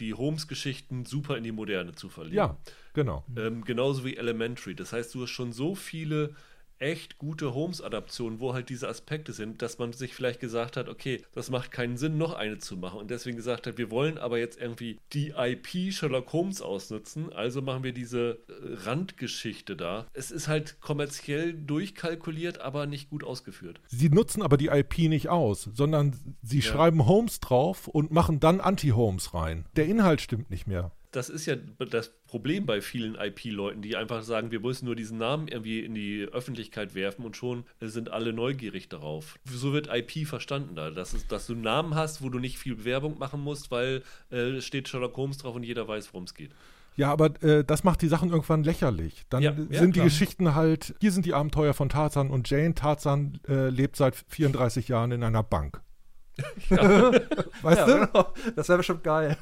die Holmes-Geschichten super in die Moderne zu verlieren. Ja, genau. Ähm, genauso wie Elementary. Das heißt, du hast schon so viele echt gute Holmes-Adaptionen, wo halt diese Aspekte sind, dass man sich vielleicht gesagt hat, okay, das macht keinen Sinn, noch eine zu machen. Und deswegen gesagt hat, wir wollen aber jetzt irgendwie die IP Sherlock Holmes ausnutzen, also machen wir diese äh, Randgeschichte da. Es ist halt kommerziell durchkalkuliert, aber nicht gut ausgeführt. Sie nutzen aber die IP nicht aus, sondern sie ja. schreiben Holmes drauf und machen dann Anti-Holmes rein. Der Inhalt stimmt nicht mehr das ist ja das Problem bei vielen IP-Leuten, die einfach sagen, wir müssen nur diesen Namen irgendwie in die Öffentlichkeit werfen und schon sind alle neugierig darauf. So wird IP verstanden da, dass, es, dass du einen Namen hast, wo du nicht viel Werbung machen musst, weil äh, steht Sherlock Holmes drauf und jeder weiß, worum es geht. Ja, aber äh, das macht die Sachen irgendwann lächerlich. Dann ja, sind ja, die Geschichten halt, hier sind die Abenteuer von Tarzan und Jane. Tarzan äh, lebt seit 34 Jahren in einer Bank. Ja. weißt du? Genau. Das wäre bestimmt geil.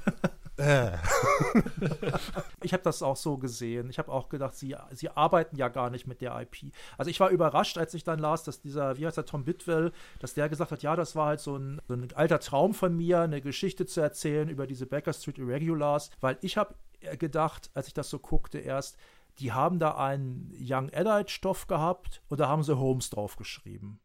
Äh. ich habe das auch so gesehen. Ich habe auch gedacht, sie, sie arbeiten ja gar nicht mit der IP. Also ich war überrascht, als ich dann las, dass dieser, wie heißt der, Tom Bitwell, dass der gesagt hat, ja, das war halt so ein, so ein alter Traum von mir, eine Geschichte zu erzählen über diese Baker Street Irregulars, weil ich habe gedacht, als ich das so guckte erst, die haben da einen Young Adult Stoff gehabt und da haben sie Holmes draufgeschrieben.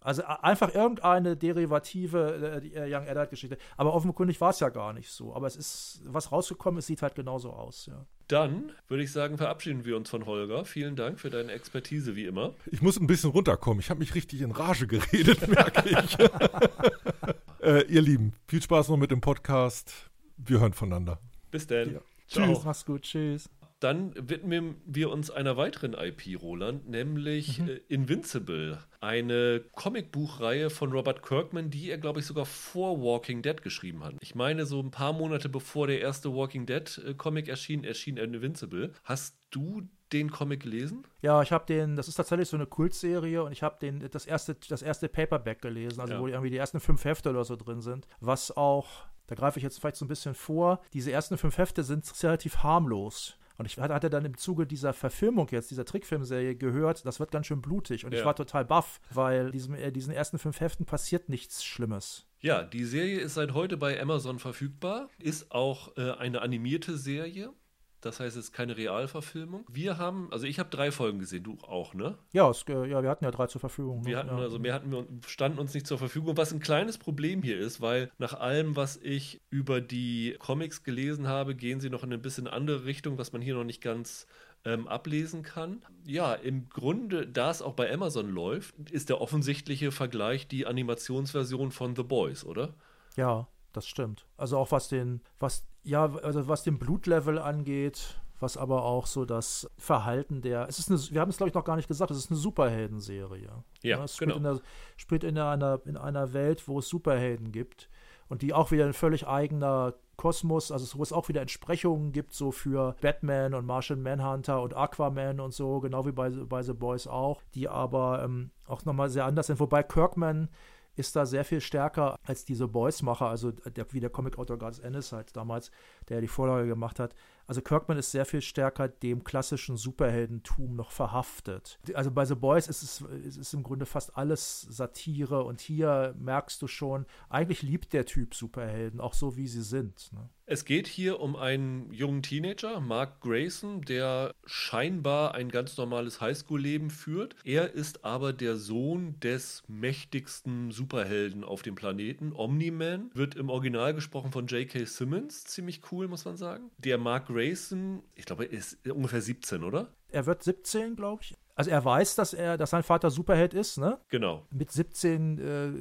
Also einfach irgendeine derivative äh, äh, Young Adult Geschichte. Aber offenkundig war es ja gar nicht so. Aber es ist, was rausgekommen ist, sieht halt genauso aus, ja. Dann würde ich sagen, verabschieden wir uns von Holger. Vielen Dank für deine Expertise, wie immer. Ich muss ein bisschen runterkommen. Ich habe mich richtig in Rage geredet, merke ich. äh, ihr Lieben, viel Spaß noch mit dem Podcast. Wir hören voneinander. Bis dann. Ja. Tschüss, mach's gut, tschüss. Dann widmen wir uns einer weiteren IP, Roland, nämlich mhm. Äh, Invincible. Eine Comicbuchreihe von Robert Kirkman, die er, glaube ich, sogar vor Walking Dead geschrieben hat. Ich meine, so ein paar Monate bevor der erste Walking Dead-Comic äh, erschien, erschien Invincible. Hast du den Comic gelesen? Ja, ich habe den, das ist tatsächlich so eine Kultserie und ich habe den das erste das erste Paperback gelesen, also ja. wo irgendwie die ersten fünf Hefte oder so drin sind, was auch da greife ich jetzt vielleicht so ein bisschen vor. Diese ersten fünf Hefte sind relativ harmlos. Und ich hatte dann im Zuge dieser Verfilmung jetzt, dieser Trickfilmserie gehört, das wird ganz schön blutig. Und ja. ich war total baff, weil diesem, äh, diesen ersten fünf Heften passiert nichts Schlimmes. Ja, die Serie ist seit heute bei Amazon verfügbar, ist auch äh, eine animierte Serie. Das heißt, es ist keine Realverfilmung. Wir haben, also ich habe drei Folgen gesehen, du auch, ne? Ja, es, ja wir hatten ja drei zur Verfügung. Wir ne? hatten, ja. also mehr hatten wir, standen uns nicht zur Verfügung, was ein kleines Problem hier ist, weil nach allem, was ich über die Comics gelesen habe, gehen sie noch in ein bisschen andere Richtung, was man hier noch nicht ganz ähm, ablesen kann. Ja, im Grunde, da es auch bei Amazon läuft, ist der offensichtliche Vergleich die Animationsversion von The Boys, oder? Ja, das stimmt. Also auch was den, was, ja, also was den Blutlevel angeht, was aber auch so das Verhalten der. Es ist eine, wir haben es glaube ich noch gar nicht gesagt, es ist eine Superhelden-Serie. Ja, es genau. spielt, in, der, spielt in, einer, in einer Welt, wo es Superhelden gibt und die auch wieder ein völlig eigener Kosmos, also wo es auch wieder Entsprechungen gibt, so für Batman und Martian Manhunter und Aquaman und so, genau wie bei, bei The Boys auch, die aber ähm, auch nochmal sehr anders sind. Wobei Kirkman ist da sehr viel stärker als diese Boys-Macher, also der, wie der Comic-Autor Garth Ennis halt damals, der die Vorlage gemacht hat. Also Kirkman ist sehr viel stärker dem klassischen Superheldentum noch verhaftet. Also bei The Boys ist es ist im Grunde fast alles Satire und hier merkst du schon, eigentlich liebt der Typ Superhelden, auch so wie sie sind. Ne? Es geht hier um einen jungen Teenager, Mark Grayson, der scheinbar ein ganz normales Highschool-Leben führt. Er ist aber der Sohn des mächtigsten Superhelden auf dem Planeten. Omni-Man wird im Original gesprochen von J.K. Simmons. Ziemlich cool, muss man sagen. Der Mark Grayson, ich glaube, er ist ungefähr 17, oder? Er wird 17, glaube ich. Also er weiß, dass er, dass sein Vater Superheld ist, ne? Genau. Mit 17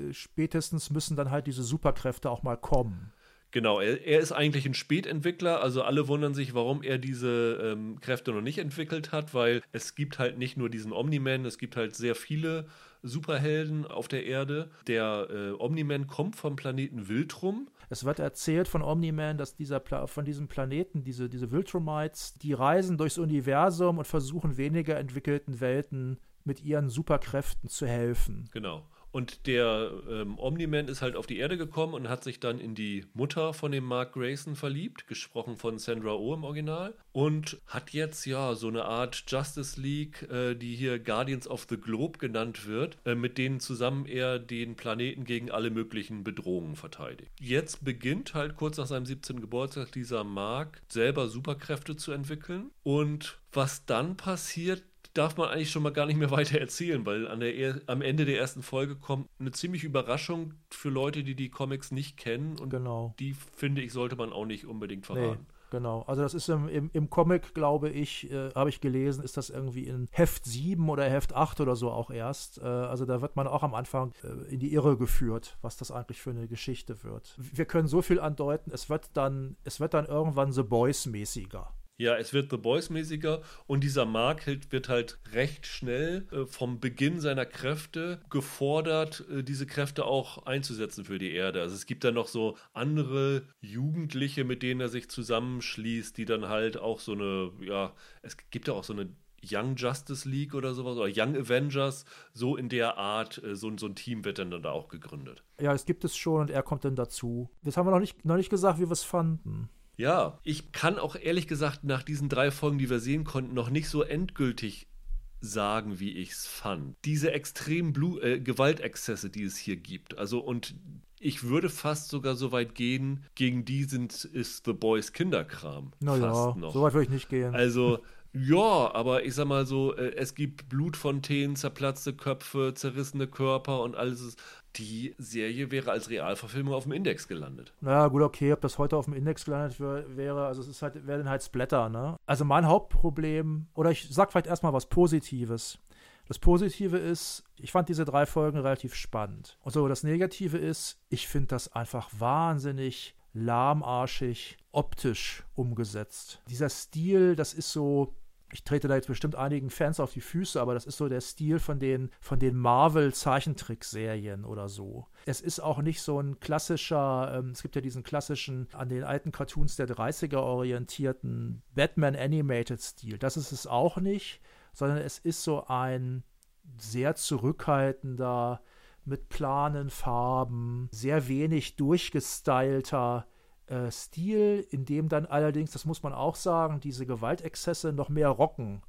äh, spätestens müssen dann halt diese Superkräfte auch mal kommen. Genau, er, er, ist eigentlich ein Spätentwickler, also alle wundern sich, warum er diese ähm, Kräfte noch nicht entwickelt hat, weil es gibt halt nicht nur diesen Omni-Man, es gibt halt sehr viele Superhelden auf der Erde. Der äh, Omni-Man kommt vom Planeten Wildrum. Es wird erzählt von Omni-Man, dass dieser Pla von diesem Planeten, diese, diese Wildrumites, die reisen durchs Universum und versuchen weniger entwickelten Welten mit ihren Superkräften zu helfen. Genau. Und der ähm, Omni-Man ist halt auf die Erde gekommen und hat sich dann in die Mutter von dem Mark Grayson verliebt, gesprochen von Sandra Oh im Original. Und hat jetzt ja so eine Art Justice League, äh, die hier Guardians of the Globe genannt wird, äh, mit denen zusammen er den Planeten gegen alle möglichen Bedrohungen verteidigt. Jetzt beginnt halt kurz nach seinem 17. Geburtstag dieser Mark selber Superkräfte zu entwickeln. Und was dann passiert, darf man eigentlich schon mal gar nicht mehr weiter erzählen, weil an der, am Ende der ersten Folge kommt eine ziemliche Überraschung für Leute, die die Comics nicht kennen. Und genau. die, finde ich, sollte man auch nicht unbedingt verraten. Nee. Genau, also das ist im, im, im Comic, glaube ich, äh, habe ich gelesen, ist das irgendwie in Heft 7 oder Heft 8 oder so auch erst. Äh, also da wird man auch am Anfang äh, in die Irre geführt, was das eigentlich für eine Geschichte wird. Wir können so viel andeuten, es wird dann, es wird dann irgendwann The Boys mäßiger. Ja, es wird The Boys-mäßiger und dieser Mark wird halt recht schnell äh, vom Beginn seiner Kräfte gefordert, äh, diese Kräfte auch einzusetzen für die Erde. Also es gibt da noch so andere Jugendliche, mit denen er sich zusammenschließt, die dann halt auch so eine, ja, es gibt ja auch so eine Young Justice League oder sowas oder Young Avengers, so in der Art, äh, so, so ein Team wird dann da auch gegründet. Ja, es gibt es schon und er kommt dann dazu. Das haben wir noch nicht, noch nicht gesagt, wie wir es fanden. Ja, ich kann auch ehrlich gesagt nach diesen drei Folgen, die wir sehen konnten, noch nicht so endgültig sagen, wie ich es fand. Diese extremen Blu äh, Gewaltexzesse, die es hier gibt. Also und ich würde fast sogar so weit gehen, gegen die sind ist The Boys Kinderkram. Naja, so weit würde ich nicht gehen. Also ja, aber ich sag mal so, äh, es gibt Blutfontänen, zerplatzte Köpfe, zerrissene Körper und alles die Serie wäre als Realverfilmung auf dem Index gelandet. Naja, gut, okay, ob das heute auf dem Index gelandet wäre, also es ist halt, wäre halt Splatter, ne? Also mein Hauptproblem, oder ich sag vielleicht erstmal was Positives. Das Positive ist, ich fand diese drei Folgen relativ spannend. Und so, das Negative ist, ich finde das einfach wahnsinnig lahmarschig optisch umgesetzt. Dieser Stil, das ist so, ich trete da jetzt bestimmt einigen Fans auf die Füße, aber das ist so der Stil von den, von den Marvel-Zeichentrickserien oder so. Es ist auch nicht so ein klassischer, ähm, es gibt ja diesen klassischen, an den alten Cartoons der 30er orientierten Batman-Animated-Stil. Das ist es auch nicht, sondern es ist so ein sehr zurückhaltender, mit planen Farben, sehr wenig durchgestylter äh, Stil, in dem dann allerdings, das muss man auch sagen, diese Gewaltexzesse noch mehr rocken,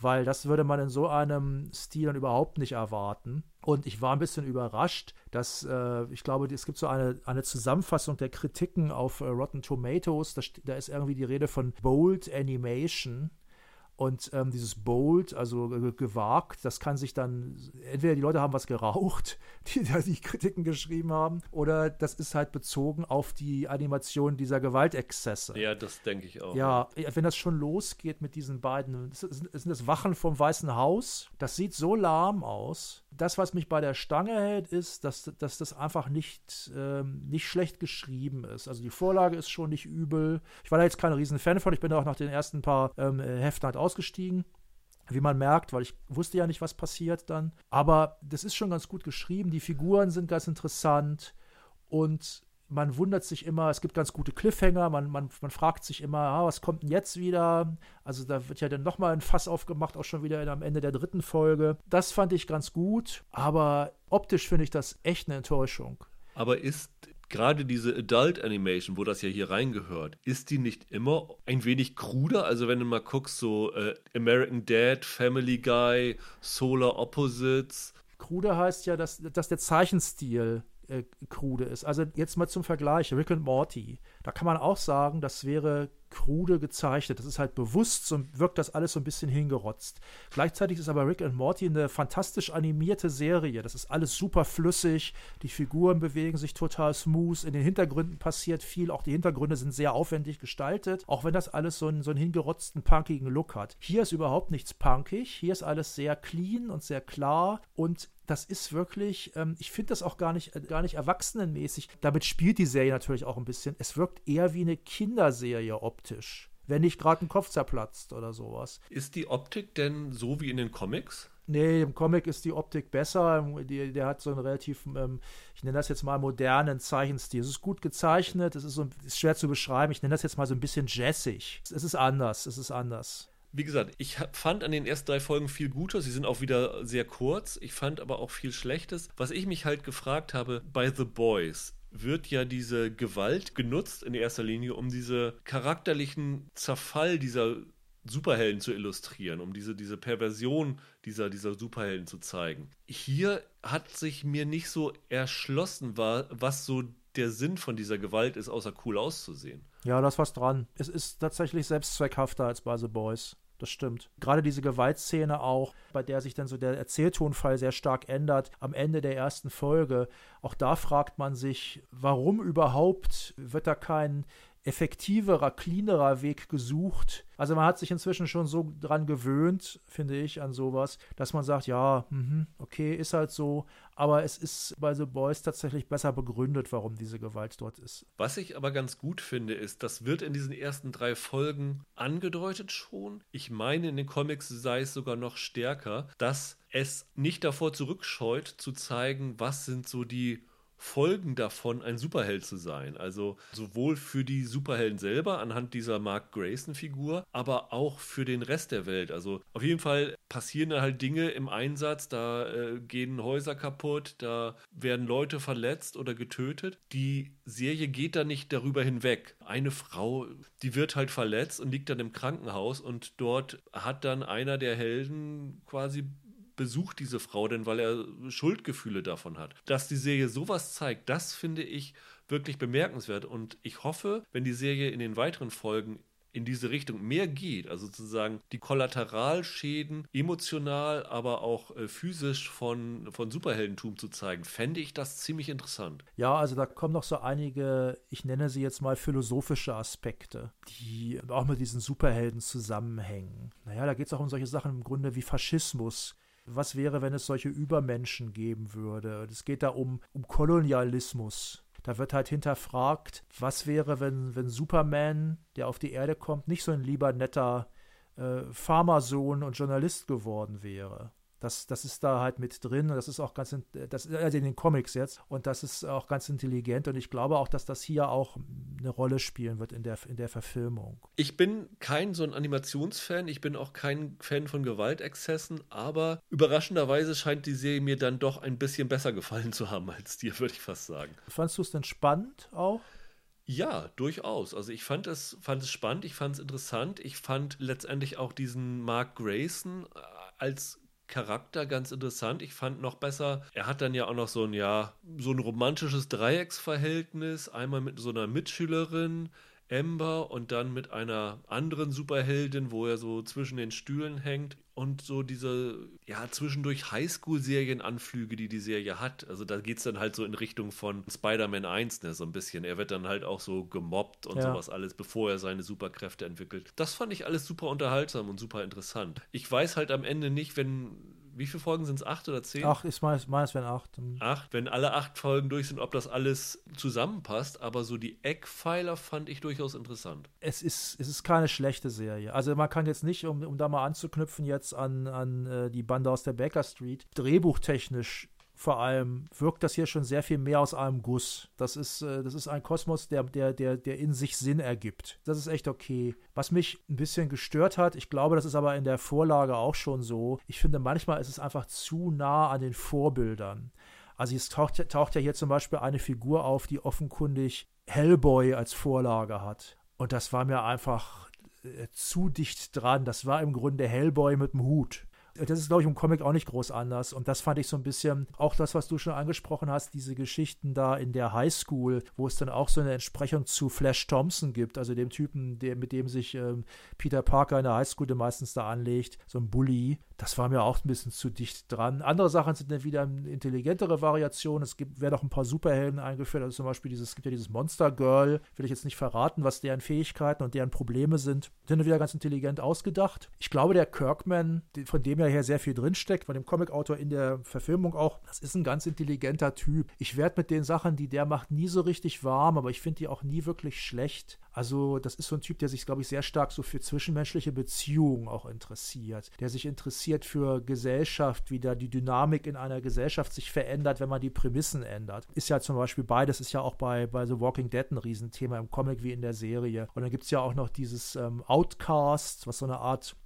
weil das würde man in so einem Stil dann überhaupt nicht erwarten. Und ich war ein bisschen überrascht, dass äh, ich glaube, es gibt so eine, eine Zusammenfassung der Kritiken auf äh, Rotten Tomatoes. Da, da, ist irgendwie die Rede von Bold Animation. Und ähm, dieses bold, also gewagt, das kann sich dann, entweder die Leute haben was geraucht, die da die Kritiken geschrieben haben, oder das ist halt bezogen auf die Animation dieser Gewaltexzesse. Ja, das denke ich auch. Ja, wenn das schon losgeht mit diesen beiden, das sind das Wachen vom Weißen Haus, das sieht so lahm aus das, was mich bei der Stange hält, ist, dass, dass das einfach nicht, ähm, nicht schlecht geschrieben ist. Also die Vorlage ist schon nicht übel. Ich war da jetzt kein riesen Fan von. Ich bin da auch nach den ersten paar ähm, Heften halt ausgestiegen. Wie man merkt, weil ich wusste ja nicht, was passiert dann. Aber das ist schon ganz gut geschrieben. Die Figuren sind ganz interessant. Und man wundert sich immer, es gibt ganz gute Cliffhanger, man, man, man fragt sich immer, ah, was kommt denn jetzt wieder? Also da wird ja dann nochmal ein Fass aufgemacht, auch schon wieder am Ende der dritten Folge. Das fand ich ganz gut, aber optisch finde ich das echt eine Enttäuschung. Aber ist gerade diese Adult Animation, wo das ja hier reingehört, ist die nicht immer ein wenig kruder? Also wenn du mal guckst, so äh, American Dad, Family Guy, Solar Opposites. Kruder heißt ja, dass, dass der Zeichenstil äh, krude ist. Also jetzt mal zum Vergleich, Rick und Morty. Da kann man auch sagen, das wäre krude gezeichnet. Das ist halt bewusst und wirkt das alles so ein bisschen hingerotzt. Gleichzeitig ist aber Rick and Morty eine fantastisch animierte Serie. Das ist alles super flüssig. Die Figuren bewegen sich total smooth. In den Hintergründen passiert viel. Auch die Hintergründe sind sehr aufwendig gestaltet. Auch wenn das alles so einen, so einen hingerotzten, punkigen Look hat. Hier ist überhaupt nichts punkig. Hier ist alles sehr clean und sehr klar. Und das ist wirklich, ähm, ich finde das auch gar nicht, äh, gar nicht erwachsenenmäßig. Damit spielt die Serie natürlich auch ein bisschen. Es wirkt eher wie eine Kinderserie optisch. Wenn nicht gerade ein Kopf zerplatzt oder sowas. Ist die Optik denn so wie in den Comics? Nee, im Comic ist die Optik besser. Die, der hat so einen relativ, ähm, ich nenne das jetzt mal modernen Zeichenstil. Es ist gut gezeichnet, es ist, so, ist schwer zu beschreiben. Ich nenne das jetzt mal so ein bisschen jazzig. Es ist anders, es ist anders. Wie gesagt, ich fand an den ersten drei Folgen viel Gutes. Sie sind auch wieder sehr kurz. Ich fand aber auch viel Schlechtes. Was ich mich halt gefragt habe, bei The Boys wird ja diese Gewalt genutzt in erster Linie, um diese charakterlichen Zerfall dieser Superhelden zu illustrieren, um diese, diese Perversion dieser, dieser Superhelden zu zeigen. Hier hat sich mir nicht so erschlossen, war, was so der Sinn von dieser Gewalt ist, außer cool auszusehen. Ja, da ist was dran. Es ist tatsächlich selbstzweckhafter als bei The Boys das stimmt. Gerade diese Gewaltszene auch, bei der sich dann so der Erzähltonfall sehr stark ändert, am Ende der ersten Folge, auch da fragt man sich, warum überhaupt wird da kein effektiverer, cleanerer Weg gesucht. Also man hat sich inzwischen schon so dran gewöhnt, finde ich, an sowas, dass man sagt, ja, mh, okay, ist halt so, aber es ist bei The Boys tatsächlich besser begründet, warum diese Gewalt dort ist. Was ich aber ganz gut finde, ist, das wird in diesen ersten drei Folgen angedeutet schon. Ich meine, in den Comics sei es sogar noch stärker, dass es nicht davor zurückscheut, zu zeigen, was sind so die Folgen davon, ein Superheld zu sein. Also sowohl für die Superhelden selber anhand dieser Mark Grayson-Figur, aber auch für den Rest der Welt. Also auf jeden Fall passieren da halt Dinge im Einsatz, da äh, gehen Häuser kaputt, da werden Leute verletzt oder getötet. Die Serie geht da nicht darüber hinweg. Eine Frau, die wird halt verletzt und liegt dann im Krankenhaus und dort hat dann einer der Helden quasi besucht diese Frau denn, weil er Schuldgefühle davon hat. Dass die Serie sowas zeigt, das finde ich wirklich bemerkenswert und ich hoffe, wenn die Serie in den weiteren Folgen in diese Richtung mehr geht, also sozusagen die Kollateralschäden emotional, aber auch äh, physisch von, von Superheldentum zu zeigen, fände ich das ziemlich interessant. Ja, also da kommen noch so einige, ich nenne sie jetzt mal philosophische Aspekte, die auch mit diesen Superhelden zusammenhängen. Naja, da geht es auch um solche Sachen im Grunde wie Faschismus, was wäre, wenn es solche Übermenschen geben würde? Es geht da um, um Kolonialismus. Da wird halt hinterfragt, was wäre, wenn, wenn Superman, der auf die Erde kommt, nicht so ein lieber netter äh, Farmersohn und Journalist geworden wäre. Das, das ist da halt mit drin und das ist auch ganz, das, also in den Comics jetzt und das ist auch ganz intelligent und ich glaube auch, dass das hier auch eine Rolle spielen wird in der, in der Verfilmung. Ich bin kein so ein Animationsfan, ich bin auch kein Fan von Gewaltexzessen, aber überraschenderweise scheint die Serie mir dann doch ein bisschen besser gefallen zu haben als dir, würde ich fast sagen. Fandst du es denn spannend auch? Ja, durchaus. Also ich fand es, fand es spannend, ich fand es interessant. Ich fand letztendlich auch diesen Mark Grayson äh, als Charakter ganz interessant. Ich fand noch besser, er hat dann ja auch noch so ein, ja, so ein romantisches Dreiecksverhältnis. Einmal mit so einer Mitschülerin, Amber, und dann mit einer anderen Superheldin, wo er so zwischen den Stühlen hängt und so diese, ja, zwischendurch Highschool-Serienanflüge, die die Serie hat. Also da geht es dann halt so in Richtung von Spider-Man 1, ne, so ein bisschen. Er wird dann halt auch so gemobbt und ja. sowas alles, bevor er seine Superkräfte entwickelt. Das fand ich alles super unterhaltsam und super interessant. Ich weiß halt am Ende nicht, wenn wie viele Folgen sind es? Acht oder zehn? Acht ist meist, meist wenn acht. Acht, wenn alle acht Folgen durch sind, ob das alles zusammenpasst. Aber so die Eckpfeiler fand ich durchaus interessant. Es ist, es ist keine schlechte Serie. Also man kann jetzt nicht, um, um da mal anzuknüpfen, jetzt an, an äh, die Bande aus der Baker Street, drehbuchtechnisch vor allem wirkt das hier schon sehr viel mehr aus einem Guss. Das ist, äh, das ist ein Kosmos, der, der, der, der in sich Sinn ergibt. Das ist echt okay. Was mich ein bisschen gestört hat, ich glaube, das ist aber in der Vorlage auch schon so. Ich finde, manchmal ist es einfach zu nah an den Vorbildern. Also es taucht, taucht ja hier zum Beispiel eine Figur auf, die offenkundig Hellboy als Vorlage hat. Und das war mir einfach äh, zu dicht dran. Das war im Grunde Hellboy mit dem Hut. Das ist, glaube ich, im Comic auch nicht groß anders. Und das fand ich so ein bisschen, auch das, was du schon angesprochen hast, diese Geschichten da in der Highschool, wo es dann auch so eine Entsprechung zu Flash Thompson gibt, also dem Typen, der, mit dem sich ähm, Peter Parker in der Highschool meistens da anlegt, so ein Bully. Das war mir auch ein bisschen zu dicht dran. Andere Sachen sind dann wieder intelligentere Variationen. Es gibt, werden auch ein paar Superhelden eingeführt. Also zum Beispiel dieses, es gibt ja dieses Monster Girl. Will ich jetzt nicht verraten, was deren Fähigkeiten und deren Probleme sind. Sind wieder ganz intelligent ausgedacht. Ich glaube, der Kirkman, von dem ja hier sehr viel drinsteckt, von dem Comicautor in der Verfilmung auch, das ist ein ganz intelligenter Typ. Ich werde mit den Sachen, die der macht, nie so richtig warm, aber ich finde die auch nie wirklich schlecht. Also, das ist so ein Typ, der sich, glaube ich, sehr stark so für zwischenmenschliche Beziehungen auch interessiert. Der sich interessiert für Gesellschaft, wie da die Dynamik in einer Gesellschaft sich verändert, wenn man die Prämissen ändert. Ist ja zum Beispiel beides, ist ja auch bei, bei The Walking Dead ein Riesenthema im Comic wie in der Serie. Und dann gibt es ja auch noch dieses ähm, Outcast, was so eine Art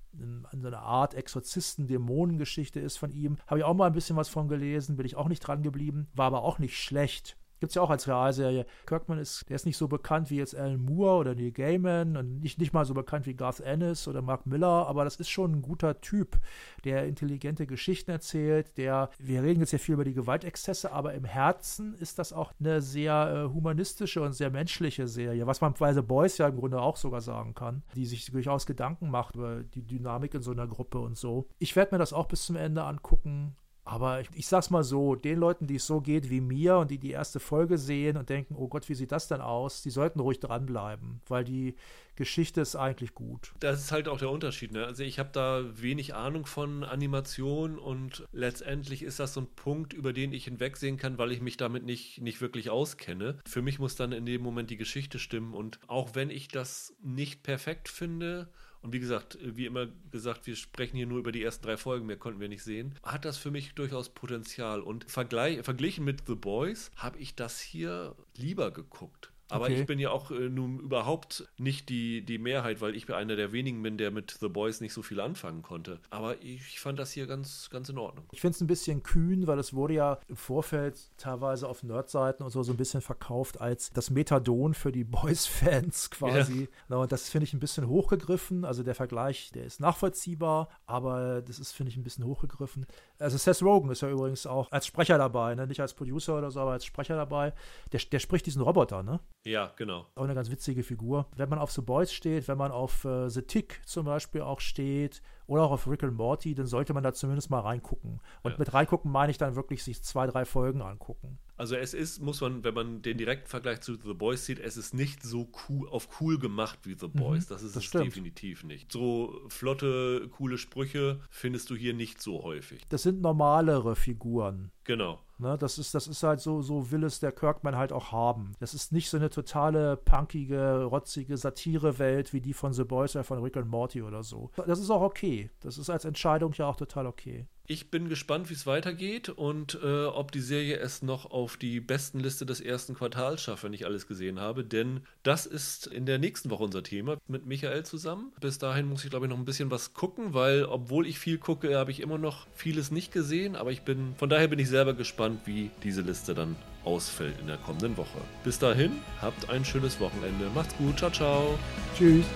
so eine Art Exorzisten-Dämonengeschichte ist von ihm. Habe ich auch mal ein bisschen was von gelesen, bin ich auch nicht dran geblieben, war aber auch nicht schlecht. Gibt es ja auch als Realserie. Kirkman ist, der ist nicht so bekannt wie jetzt Alan Moore oder Neil Gaiman und nicht, nicht mal so bekannt wie Garth Ennis oder Mark Miller, aber das ist schon ein guter Typ, der intelligente Geschichten erzählt, der, wir reden jetzt ja viel über die Gewaltexzesse, aber im Herzen ist das auch eine sehr äh, humanistische und sehr menschliche Serie, was man bei The Boys ja im Grunde auch sogar sagen kann, die sich durchaus Gedanken macht über die Dynamik in so einer Gruppe und so. Ich werde mir das auch bis zum Ende angucken. Aber ich, ich sag's mal so, den Leuten, die es so geht wie mir und die die erste Folge sehen und denken, oh Gott, wie sieht das denn aus, die sollten ruhig dranbleiben, weil die Geschichte ist eigentlich gut. Das ist halt auch der Unterschied. Ne? Also ich habe da wenig Ahnung von Animation und letztendlich ist das so ein Punkt, über den ich hinwegsehen kann, weil ich mich damit nicht, nicht wirklich auskenne. Für mich muss dann in dem Moment die Geschichte stimmen und auch wenn ich das nicht perfekt finde, und wie gesagt, wie immer gesagt, wir sprechen hier nur über die ersten drei Folgen, mehr konnten wir nicht sehen. Hat das für mich durchaus Potenzial. Und vergleich, verglichen mit The Boys habe ich das hier lieber geguckt. Aber okay. ich bin ja auch äh, nun überhaupt nicht die, die Mehrheit, weil ich einer der wenigen bin, der mit The Boys nicht so viel anfangen konnte. Aber ich fand das hier ganz, ganz in Ordnung. Ich finde es ein bisschen kühn, weil es wurde ja im Vorfeld teilweise auf Nerdseiten und so so ein bisschen verkauft als das Methadon für die Boys-Fans quasi. Ja. Und das finde ich ein bisschen hochgegriffen. Also der Vergleich, der ist nachvollziehbar, aber das ist, finde ich, ein bisschen hochgegriffen. Also Seth Rogen ist ja übrigens auch als Sprecher dabei, ne? nicht als Producer oder so, aber als Sprecher dabei. Der, der spricht diesen Roboter, ne? Ja, genau. Auch eine ganz witzige Figur. Wenn man auf The Boys steht, wenn man auf äh, The Tick zum Beispiel auch steht oder auch auf Rick and Morty, dann sollte man da zumindest mal reingucken. Und ja. mit reingucken meine ich dann wirklich sich zwei, drei Folgen angucken. Also es ist, muss man, wenn man den direkten Vergleich zu The Boys sieht, es ist nicht so cool, auf cool gemacht wie The Boys. Mhm, das ist das es stimmt. definitiv nicht. So flotte, coole Sprüche findest du hier nicht so häufig. Das sind normalere Figuren. Genau. Ne, das, ist, das ist halt so, so will es der Kirkman halt auch haben. Das ist nicht so eine totale punkige, rotzige Satire-Welt wie die von The Boys oder von Rick and Morty oder so. Das ist auch okay. Das ist als Entscheidung ja auch total okay. Ich bin gespannt, wie es weitergeht und äh, ob die Serie es noch auf die besten Liste des ersten Quartals schafft, wenn ich alles gesehen habe. Denn das ist in der nächsten Woche unser Thema mit Michael zusammen. Bis dahin muss ich, glaube ich, noch ein bisschen was gucken, weil obwohl ich viel gucke, habe ich immer noch vieles nicht gesehen. Aber ich bin, von daher bin ich selber gespannt, wie diese Liste dann ausfällt in der kommenden Woche. Bis dahin, habt ein schönes Wochenende. Macht's gut. Ciao, ciao. Tschüss.